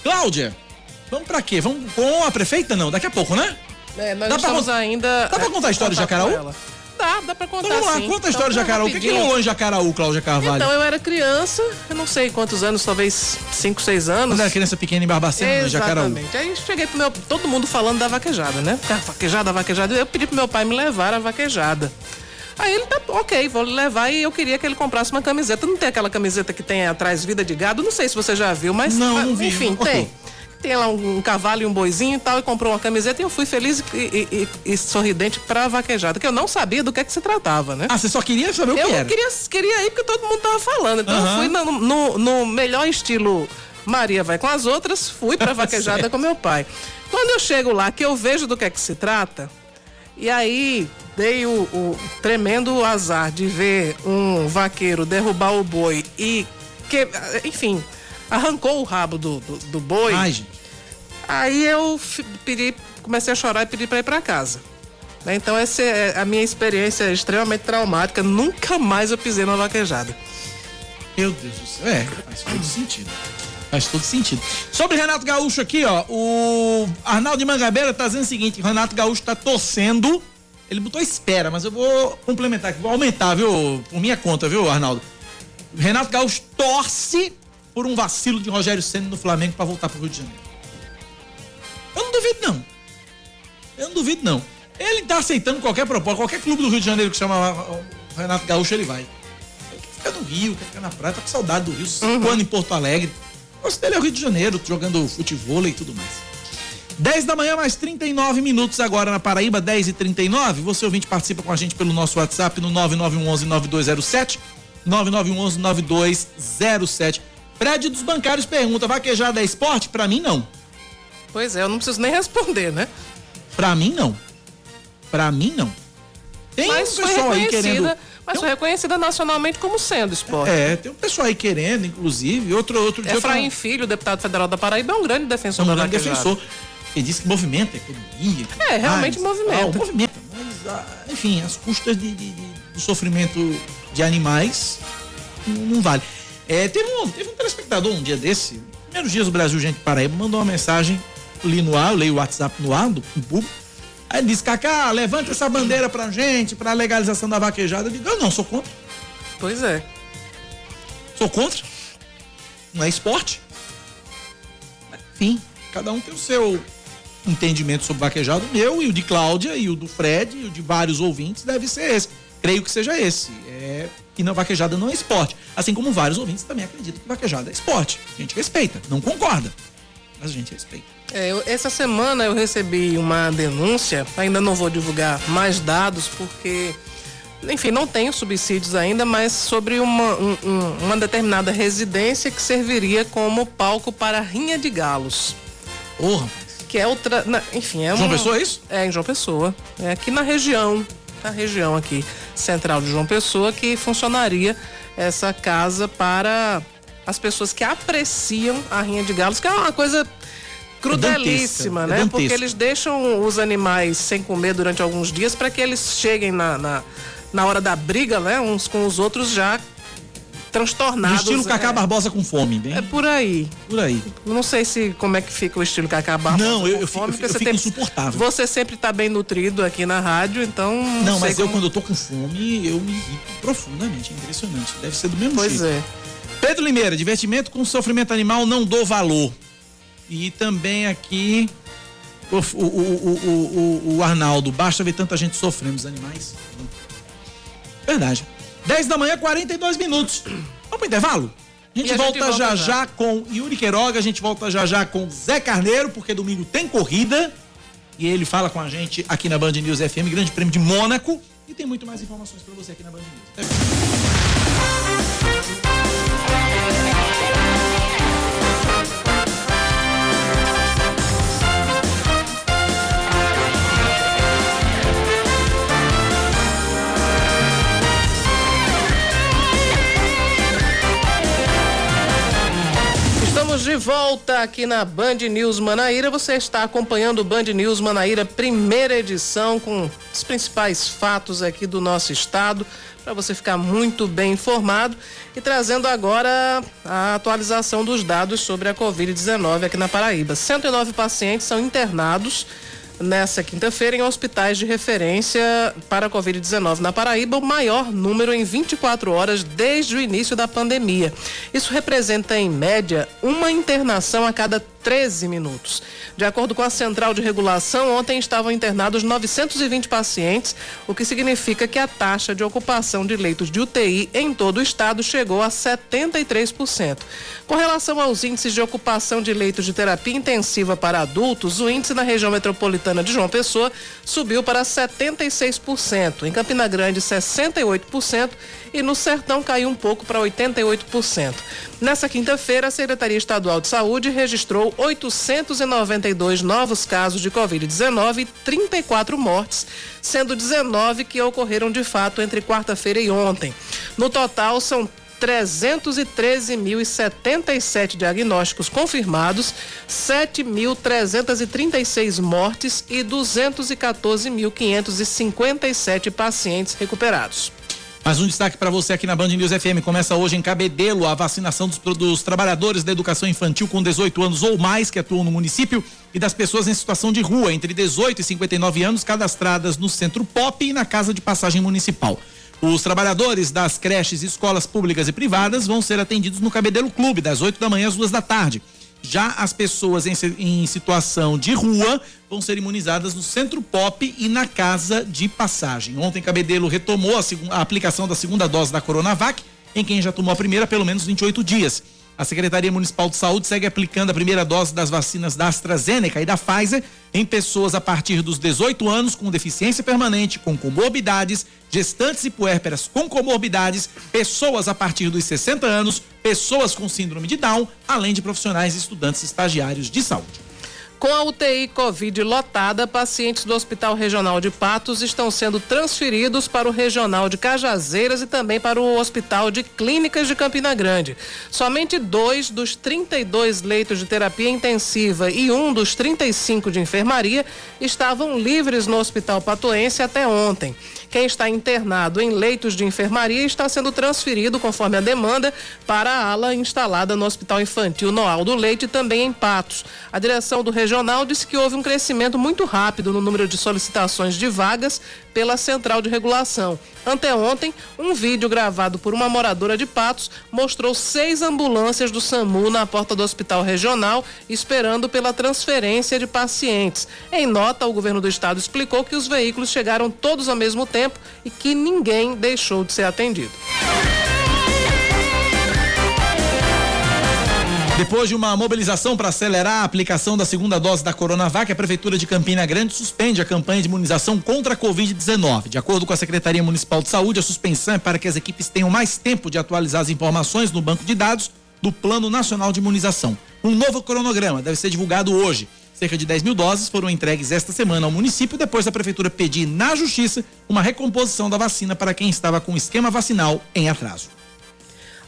Cláudia, vamos pra quê? Vamos com a prefeita? Não, daqui a pouco, né? É, nós Dá pra estamos con- ainda. Dá pra contar a história de Jacaraú? Dá, dá pra contar Então vamos lá, sim. conta a história Então, de Jacaraú. O que, que rolou em Jacaraú, Cláudia Carvalho? Então, eu era criança, eu não sei quantos anos, talvez 5, 6 anos. Quando era criança pequena em Barbacena, em Jacaraú. Exatamente. Aí cheguei pro meu. Todo mundo falando da vaquejada, né? Ah, Vaquejada, vaquejada. Eu pedi pro meu pai me levar a vaquejada. Aí ele tá, ok, vou levar e eu queria que ele comprasse uma camiseta. Não tem aquela camiseta que tem atrás vida de gado? Não sei se você já viu, mas. Não, ah, não vi, Enfim, tem. *laughs* Tem lá um, um cavalo e um boizinho e tal, e comprou uma camiseta e eu fui feliz e, e- e- sorridente pra vaquejada, que eu não sabia do que é que se tratava, né? Ah, você só queria saber o eu que era? Queria, queria ir porque todo mundo tava falando. Então Aham. eu fui no, no- no melhor estilo Maria vai com as outras, fui pra *laughs* vaquejada com meu pai. Quando eu chego lá, que eu vejo do que é que se trata, e aí dei o, o tremendo azar de ver um vaqueiro derrubar o boi e que, enfim, arrancou o rabo do, do, do boi. Ai, gente. Aí eu pedi, comecei a chorar e pedi para ir para casa. Né, Então essa é a minha experiência extremamente traumática. Nunca mais eu pisei numa vaquejada. Meu Deus do céu. É, faz todo sentido. Faz todo sentido. Sobre Renato Gaúcho aqui, ó. O Arnaldo de Mangabeira tá dizendo o seguinte: Renato Gaúcho tá torcendo. Ele botou espera, mas eu vou complementar aqui, vou aumentar, viu? Por minha conta, viu, Arnaldo? Renato Gaúcho torce por um vacilo de Rogério Senna no Flamengo pra voltar pro Rio de Janeiro. Eu não duvido, não. Eu não duvido, não. Ele tá aceitando qualquer proposta, qualquer clube do Rio de Janeiro que chama o Renato Gaúcho, ele vai. Ele quer ficar no Rio, quer ficar na praia, tá com saudade do Rio, cinco anos em Porto Alegre. O negócio dele é o Rio de Janeiro, jogando futebol e tudo mais. 10 da manhã, mais 39 minutos agora na Paraíba, 10 e 39 Você ouvinte participa com a gente pelo nosso WhatsApp no 9911-9207. 9911-9207. Fred dos Bancários pergunta: vaquejada é esporte? Pra mim, não. Pois é, eu não preciso nem responder, né? Pra mim, não. Pra mim, não. Tem mas um pessoal aí querendo. mas foi reconhecida nacionalmente como sendo esporte. É, tem um pessoal aí querendo, inclusive. Outro, outro dia. Efraim Filho, deputado federal da Paraíba, é um grande defensor um da grande vaquejada. defensor. Ele disse que movimenta a economia. É, realmente mais, movimenta. tal, movimenta, mas, ah, enfim, as custas de, de- de- do sofrimento de animais não, não vale. É, teve, um, teve um telespectador um dia desse, primeiros dias do Brasil, gente Paraíba, mandou uma mensagem, li no ar, eu leio o WhatsApp no ar, do público. Aí ele disse, Cacá, levanta essa bandeira pra gente, pra legalização da vaquejada. Eu digo, eu não, sou contra. Pois é. Sou contra. Não é esporte. Enfim, cada um tem o seu entendimento sobre vaquejado. O meu e o de Cláudia e o do Fred e o de vários ouvintes deve ser esse. Creio que seja esse. É que na vaquejada não é esporte. Assim como vários ouvintes também acreditam que vaquejada é esporte. A gente respeita, não concorda, mas a gente respeita. É, eu- essa semana eu recebi uma denúncia, ainda não vou divulgar mais dados, porque, enfim, não tenho subsídios ainda, mas sobre uma, um- um- uma determinada residência que serviria como palco para rinha de galos. Porra. Que é outra. na- enfim, é João uma- Pessoa, é isso? É, em João Pessoa. É aqui na região, na região aqui central de João Pessoa, que funcionaria essa casa para as pessoas que apreciam a rinha de galos, que é uma coisa crudelíssima, É né? dantesca. Porque eles deixam os animais sem comer durante alguns dias para que eles cheguem na, na, na hora da briga, né? Uns com os outros já Estilo Cacá é, Barbosa com fome, bem? é por aí. por aí. Não sei se como é que fica o estilo Cacá Barbosa. Não, eu- com eu fico- fome, eu porque fico você insuportável. Você sempre tá bem nutrido aqui na rádio, então. Não, sei mas eu quando eu tô com fome, eu me irrito profundamente. É impressionante. Deve ser do mesmo Pois jeito. é. Pedro Limeira, divertimento com sofrimento animal não dou valor. E também aqui o, o, o, o Arnaldo, basta ver tanta gente sofrendo os animais. Verdade. 10 da manhã, 42 minutos. Vamos pro intervalo? A gente, E a gente volta, volta já, já. já com Yuri Queiroga, a gente volta já já com Zé Carneiro, porque domingo tem corrida. E ele fala com a gente aqui na Band News FM, Grande Prêmio de Mônaco. E tem muito mais informações pra você aqui na Band News. Até Estamos de volta aqui na Band News Manaíra. Você está acompanhando o Band News Manaíra, primeira edição, com os principais fatos aqui do nosso estado, para você ficar muito bem informado. E trazendo agora a atualização dos dados sobre a Covid-19 aqui na Paraíba. 109 pacientes são internados nessa quinta-feira em hospitais de referência para a Covid-19 na Paraíba, o maior número em 24 horas desde o início da pandemia. Isso representa, em média, uma internação a cada 13 minutos. De acordo com a Central de Regulação, ontem estavam internados 920 pacientes, o que significa que a taxa de ocupação de leitos de UTI em todo o estado chegou a 73%. Com relação aos índices de ocupação de leitos de terapia intensiva para adultos, o índice na região metropolitana de João Pessoa subiu para 76%, em Campina Grande 68% e no Sertão caiu um pouco para 88%. Nessa quinta-feira, a Secretaria Estadual de Saúde registrou 892 novos casos de Covid-19 e 34 mortes, sendo 19 que ocorreram de fato entre quarta-feira e ontem. No total, são 313.077 diagnósticos confirmados, 7.336 mortes e 214.557 pacientes recuperados. Mais um destaque para você aqui na Band News FM. Começa hoje em Cabedelo a vacinação dos, dos, trabalhadores da educação infantil com 18 anos ou mais que atuam no município e das pessoas em situação de rua entre 18 e 59 anos cadastradas no Centro Pop e na Casa de Passagem Municipal. Os trabalhadores das creches, escolas públicas e privadas vão ser atendidos no Cabedelo Clube das 8 da manhã às duas da tarde. Já as pessoas em, em, situação de rua vão ser imunizadas no Centro Pop e na Casa de Passagem. Ontem, Cabedelo retomou a, a aplicação da segunda dose da Coronavac em quem já tomou a primeira pelo menos 28 dias. A Secretaria Municipal de Saúde segue aplicando a primeira dose das vacinas da AstraZeneca e da Pfizer em pessoas a partir dos 18 anos com deficiência permanente, com comorbidades, gestantes e puérperas com comorbidades, pessoas a partir dos 60 anos, pessoas com síndrome de Down, além de profissionais e estudantes estagiários de saúde. Com a UTI Covid lotada, pacientes do Hospital Regional de Patos estão sendo transferidos para o Regional de Cajazeiras e também para o Hospital de Clínicas de Campina Grande. Somente dois dos 32 leitos de terapia intensiva e um dos 35 de enfermaria estavam livres no Hospital Patoense até ontem. Quem está internado em leitos de enfermaria está sendo transferido, conforme a demanda, para a ala instalada no Hospital Infantil Noal do Leite, também em Patos. A direção do regional disse que houve um crescimento muito rápido no número de solicitações de vagas pela Central de Regulação. Anteontem, um vídeo gravado por uma moradora de Patos mostrou seis ambulâncias do SAMU na porta do Hospital Regional esperando pela transferência de pacientes. Em nota, o governo do estado explicou que os veículos chegaram todos ao mesmo tempo e que ninguém deixou de ser atendido. Depois de uma mobilização para acelerar a aplicação da segunda dose da Coronavac, a Prefeitura de Campina Grande suspende a campanha de imunização contra a Covid-19. De acordo com a Secretaria Municipal de Saúde, a suspensão é para que as equipes tenham mais tempo de atualizar as informações no banco de dados do Plano Nacional de Imunização. Um novo cronograma deve ser divulgado hoje. Cerca de 10 mil doses foram entregues esta semana ao município depois da Prefeitura pedir na Justiça uma recomposição da vacina para quem estava com o esquema vacinal em atraso.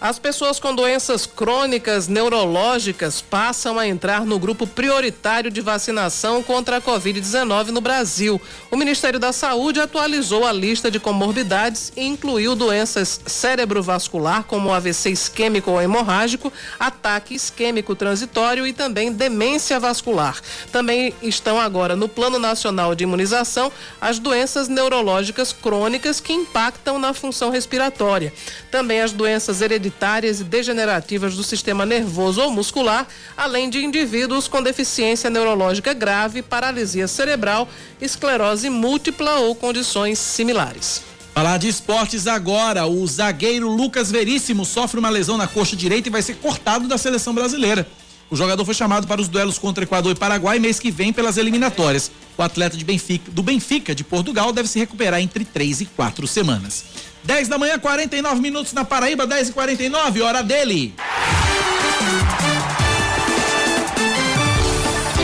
As pessoas com doenças crônicas neurológicas passam a entrar no grupo prioritário de vacinação contra a Covid-19 no Brasil. O Ministério da Saúde atualizou a lista de comorbidades e incluiu doenças cerebrovascular, como AVC isquêmico ou hemorrágico, ataque isquêmico transitório e também demência vascular. Também estão agora no Plano Nacional de Imunização as doenças neurológicas crônicas que impactam na função respiratória. Também as doenças hereditárias hereditárias e degenerativas do sistema nervoso ou muscular, além de indivíduos com deficiência neurológica grave, paralisia cerebral, esclerose múltipla ou condições similares. Falar de esportes agora. O zagueiro Lucas Veríssimo sofre uma lesão na coxa direita e vai ser cortado da seleção brasileira. O jogador foi chamado para os duelos contra Equador e Paraguai mês que vem pelas eliminatórias. O atleta de Benfica, do Benfica de Portugal deve se recuperar entre três e quatro semanas. 10 da manhã, 49 minutos na Paraíba, 10 e 49 hora dele.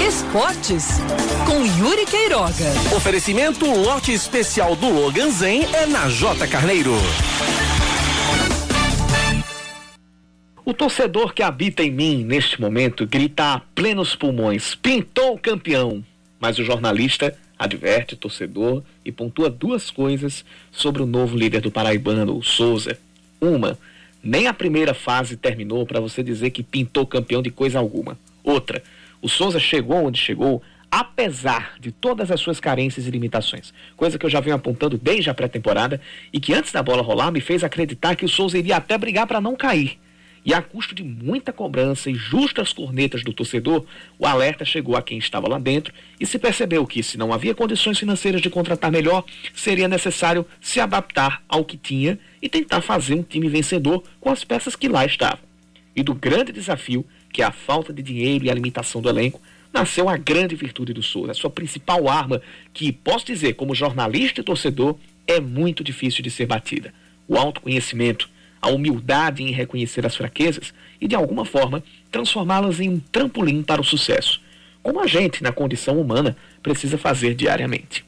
Esportes com Yuri Queiroga. Oferecimento lote especial do Logan Zen é na J Carneiro. O torcedor que habita em mim neste momento grita a plenos pulmões: pintou o campeão. Mas o jornalista adverte o torcedor e pontua duas coisas sobre o novo líder do Paraibano, o Souza. Uma, nem a primeira fase terminou para você dizer que pintou campeão de coisa alguma. Outra, o Souza chegou onde chegou apesar de todas as suas carências e limitações. Coisa que eu já venho apontando desde a pré-temporada e que antes da bola rolar me fez acreditar que o Souza iria até brigar para não cair. E a custo de muita cobrança e justas cornetas do torcedor, o alerta chegou a quem estava lá dentro e se percebeu que, se não havia condições financeiras de contratar melhor, seria necessário se adaptar ao que tinha e tentar fazer um time vencedor com as peças que lá estavam. E do grande desafio, que é a falta de dinheiro e a limitação do elenco, nasceu a grande virtude do Souza, a sua principal arma, que, posso dizer, como jornalista e torcedor, é muito difícil de ser batida: o autoconhecimento a humildade em reconhecer as fraquezas e, de alguma forma, transformá-las em um trampolim para o sucesso, como a gente, na condição humana, precisa fazer diariamente.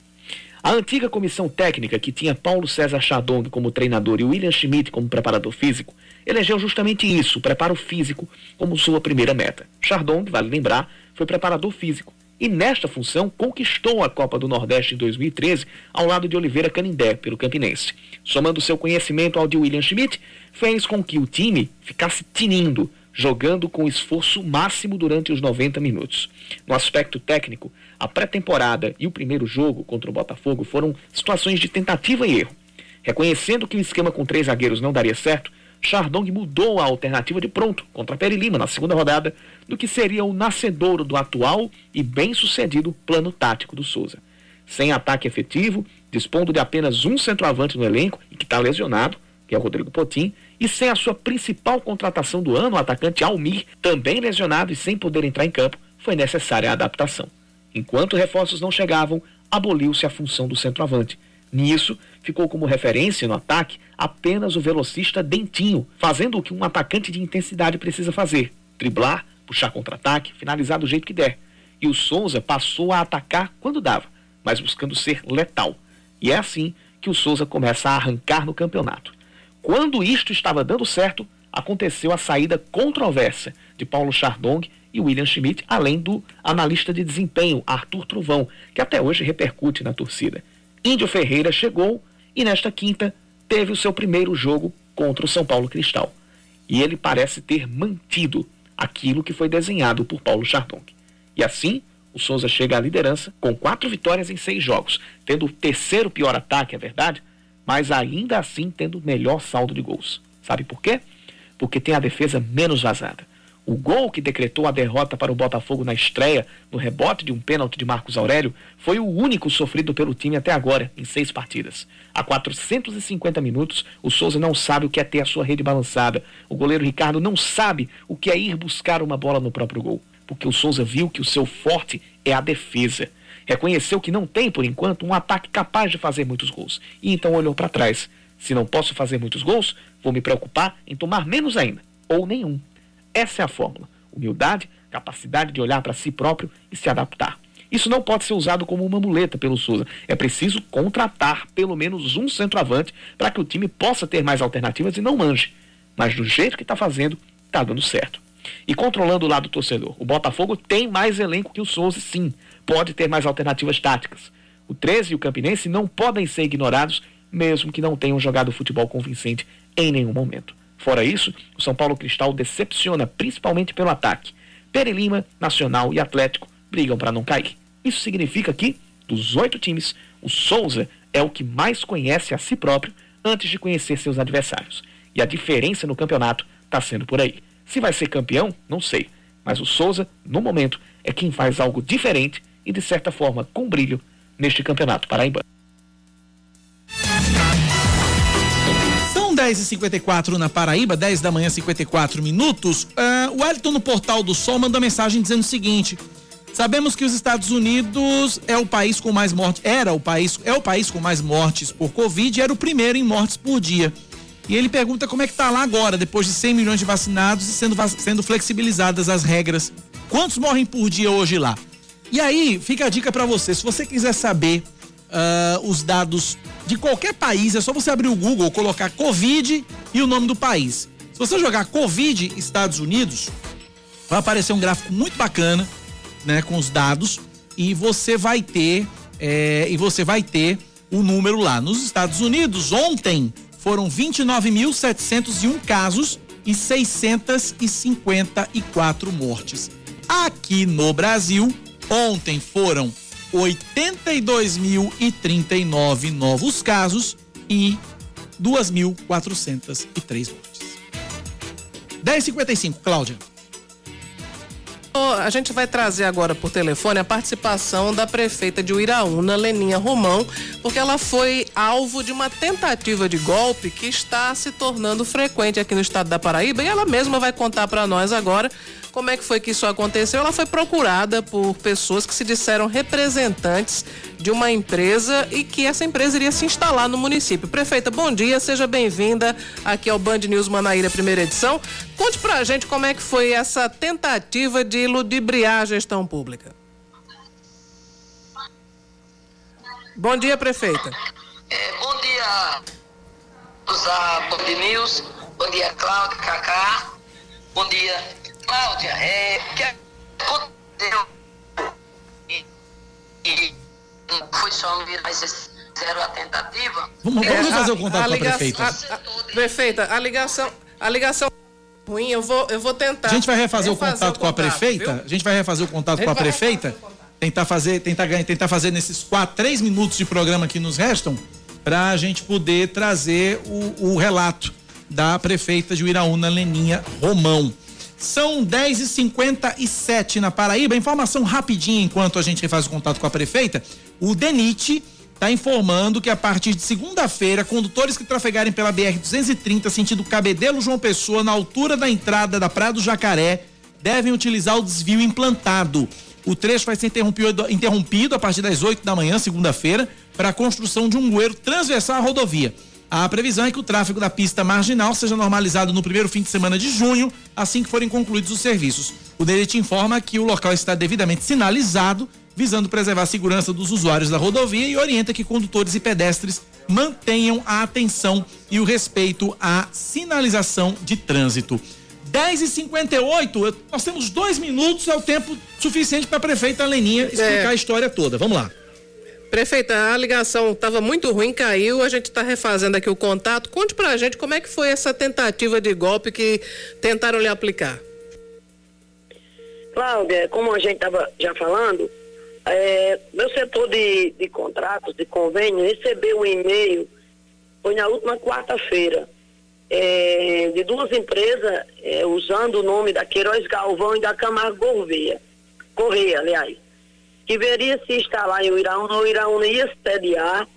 A antiga comissão técnica, que tinha Paulo César Chadong como treinador e William Schmidt como preparador físico, elegeu justamente isso, o preparo físico, como sua primeira meta. Chardong, vale lembrar, foi preparador físico e nesta função conquistou a Copa do Nordeste em 2013 ao lado de Oliveira Canindé, pelo Campinense. Somando seu conhecimento ao de William Schmidt, fez com que o time ficasse tinindo, jogando com esforço máximo durante os 90 minutos. No aspecto técnico, a pré-temporada e o primeiro jogo contra o Botafogo foram situações de tentativa e erro. Reconhecendo que o esquema com três zagueiros não daria certo, Chardong mudou a alternativa de pronto contra Peri Lima na segunda rodada do que seria o nascedouro do atual e bem-sucedido plano tático do Souza. Sem ataque efetivo, dispondo de apenas um centroavante no elenco e que está lesionado, que é o Rodrigo Potim, e sem a sua principal contratação do ano, o atacante Almir, também lesionado e sem poder entrar em campo, foi necessária a adaptação. Enquanto reforços não chegavam, aboliu-se a função do centroavante. Nisso, ficou como referência no ataque apenas o velocista Dentinho, fazendo o que um atacante de intensidade precisa fazer: driblar, puxar contra-ataque, finalizar do jeito que der. E o Souza passou a atacar quando dava, mas buscando ser letal. E é assim que o Souza começa a arrancar no campeonato. Quando isto estava dando certo, aconteceu a saída controversa de Paulo Chardong e William Schmidt, além do analista de desempenho Arthur Truvão, que até hoje repercute na torcida. Índio Ferreira chegou e nesta quinta teve o seu primeiro jogo contra o São Paulo Cristal. E ele parece ter mantido aquilo que foi desenhado por Paulo Chardong. E assim, o Souza chega à liderança com quatro vitórias em seis jogos, tendo o terceiro pior ataque, é verdade, mas ainda assim tendo melhor saldo de gols. Sabe por quê? Porque tem a defesa menos vazada. O gol que decretou a derrota para o Botafogo na estreia, no rebote de um pênalti de Marcos Aurélio, foi o único sofrido pelo time até agora, em seis partidas. Há 450 minutos, o Souza não sabe o que é ter a sua rede balançada. O goleiro Ricardo não sabe o que é ir buscar uma bola no próprio gol. Porque o Souza viu que o seu forte é a defesa. Reconheceu que não tem, por enquanto, um ataque capaz de fazer muitos gols. E então olhou para trás. Se não posso fazer muitos gols, vou me preocupar em tomar menos ainda, ou nenhum. Essa é a fórmula. Humildade, capacidade de olhar para si próprio e se adaptar. Isso não pode ser usado como uma muleta pelo Souza. É preciso contratar pelo menos um centroavante para que o time possa ter mais alternativas e não manje. Mas do jeito que está fazendo, está dando certo. E controlando o lado do torcedor, o Botafogo tem mais elenco que o Souza, sim. Pode ter mais alternativas táticas. O 13 e o Campinense não podem ser ignorados, mesmo que não tenham jogado futebol convincente em nenhum momento. Fora isso, o São Paulo Cristal decepciona principalmente pelo ataque. Pere Lima, Nacional e Atlético brigam para não cair. Isso significa que, dos oito times, o Souza é o que mais conhece a si próprio antes de conhecer seus adversários. E a diferença no campeonato está sendo por aí. Se vai ser campeão, não sei. Mas o Souza, no momento, é quem faz algo diferente e, de certa forma, com brilho neste campeonato paraibano. 10h54 na Paraíba, 10 da manhã, 54 minutos. Uh, o Wellington no portal do Sol mandou mensagem dizendo o seguinte: Sabemos que os Estados Unidos é o país com mais mortes, era o país, é o país com mais mortes por Covid era o primeiro em mortes por dia. E ele pergunta como é que tá lá agora, depois de 100 milhões de vacinados e sendo, sendo flexibilizadas as regras. Quantos morrem por dia hoje lá? E aí, fica a dica para você, se você quiser saber uh, os dados de qualquer país, é só você abrir o Google, colocar Covid e o nome do país. Se você jogar Covid Estados Unidos, vai aparecer um gráfico muito bacana, né, com os dados e você vai ter é, e você vai ter o número lá. Nos Estados Unidos, ontem foram 29.701 casos e 654 mortes. Aqui no Brasil, Ontem foram 82.039 novos casos e 2.403 mortes. 10h55, Cláudia. A gente vai trazer agora por telefone a participação da prefeita de Uiraúna, Leninha Romão, porque ela foi alvo de uma tentativa de golpe que está se tornando frequente aqui no estado da Paraíba e ela mesma vai contar para nós agora como é que foi que isso aconteceu? Ela foi procurada por pessoas que se disseram representantes de uma empresa e que essa empresa iria se instalar no município. Prefeita, bom dia, seja bem-vinda aqui ao Band News Manaíra, primeira edição. Conte pra gente como é que foi essa tentativa de ludibriar a gestão pública. Bom dia, prefeita. É, bom dia, usar Band News. Bom dia, Cláudia, Cacá. Bom dia, Cláudia, é, que aconteceu e, e foi só mais zero a tentativa. Vamos, vamos É, fazer a- o contato a com a prefeita. a- prefeita, a ligação, a ligação ruim, eu vou, eu vou tentar. A gente vai refazer o refazer contato com a prefeita. viu? A gente vai refazer o contato A com a prefeita. Tentar fazer, tentar ganhar, tentar fazer nesses quatro, três minutos de programa que nos restam, para a gente poder trazer o, o relato da prefeita de Uiraúna, Leninha Romão. São 10h57 na Paraíba. Informação rapidinha enquanto a gente refaz o contato com a prefeita. O DENIT está informando que a partir de segunda-feira, condutores que trafegarem pela BR-230 sentido Cabedelo João Pessoa, na altura da entrada da Praia do Jacaré, devem utilizar o desvio implantado. O trecho vai ser interrompido, interrompido a partir das 8 da manhã, segunda-feira, para a construção de um bueiro transversal à rodovia. A previsão é que o tráfego da pista marginal seja normalizado no primeiro fim de semana de junho, assim que forem concluídos os serviços. O DENIT informa que o local está devidamente sinalizado, visando preservar a segurança dos usuários da rodovia e orienta que condutores e pedestres mantenham a atenção e o respeito à sinalização de trânsito. 10 e 58 nós temos dois minutos, é o tempo suficiente para a prefeita Leninha explicar É. a história toda. Vamos lá. Prefeita, a ligação estava muito ruim, caiu, a gente está refazendo aqui o contato. Conte pra gente como é que foi essa tentativa de golpe que tentaram lhe aplicar. Cláudia, como a gente estava já falando, é, meu setor de, de contratos, de convênio, recebeu um e-mail, foi na última quarta-feira, é, de duas empresas é, usando o nome da Queiroz Galvão e da Camargo Gouveia, Correia, aliás, que veria se instalar em Uiraúna, o Uiraúna ia sediar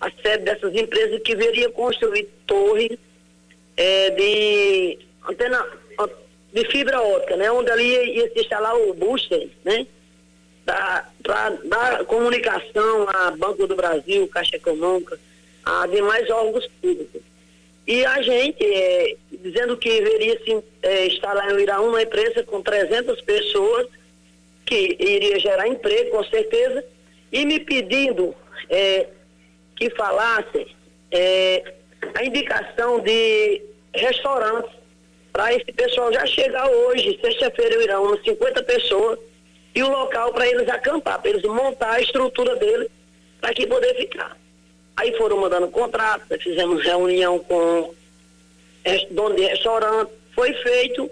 a sede dessas empresas que veria construir torres é, de antena de fibra ótica, né? Onde ali ia, ia se instalar o booster, né? Para dar comunicação a Banco do Brasil, Caixa Econômica, a demais órgãos públicos. E a gente, é, dizendo que veria se é, instalar em Uiraúna uma empresa com 300 pessoas, que iria gerar emprego, com certeza, e me pedindo é, que falasse é, a indicação de restaurantes para esse pessoal já chegar hoje, sexta-feira, irão umas 50 pessoas, e o local para eles acampar, para eles montar a estrutura deles para que poder ficar. Aí foram mandando contratos, nós fizemos reunião com dono de restaurante, foi feito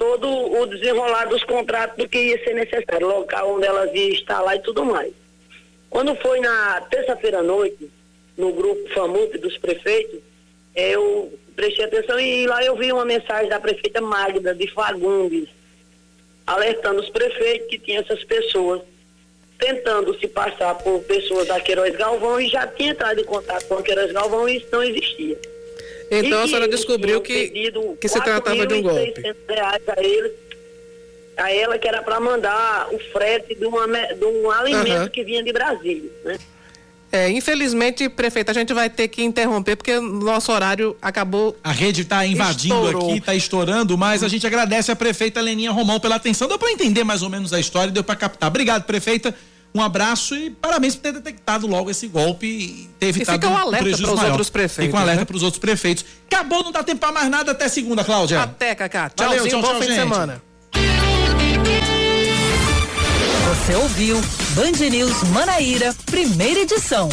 todo o desenrolar dos contratos do que ia ser necessário, local onde elas iam instalar e tudo mais. Quando foi na terça-feira à noite, no grupo FAMUP dos prefeitos, eu prestei atenção e lá eu vi uma mensagem da prefeita Magda de Fagundes, alertando os prefeitos que tinha essas pessoas tentando se passar por pessoas da Queiroz Galvão e já tinha entrado em contato com a Queiroz Galvão e isso não existia. Então E a senhora descobriu que, que se tratava de um golpe. 4.600 reais a eles, a ela que era para mandar o frete de, uma, de um alimento Aham. que vinha de Brasília, né? É, infelizmente, prefeita, a gente vai ter que interromper porque o nosso horário acabou. A rede está invadindo Estourou. aqui, está estourando, mas a gente agradece a prefeita Leninha Romão pela atenção. Deu para entender mais ou menos a história, deu para captar. Obrigado, prefeita. Um abraço e parabéns por ter detectado logo esse golpe e ter evitado fica um alerta para os maior. outros prefeitos, Fica um alerta né? para os outros prefeitos. Acabou, não dá tempo para mais nada até segunda, Cláudia. Até, Cacá. Valeu, Tchauzinho, tchau, bom tchau, fim de gente. semana. Você ouviu Band News Manaíra, primeira edição.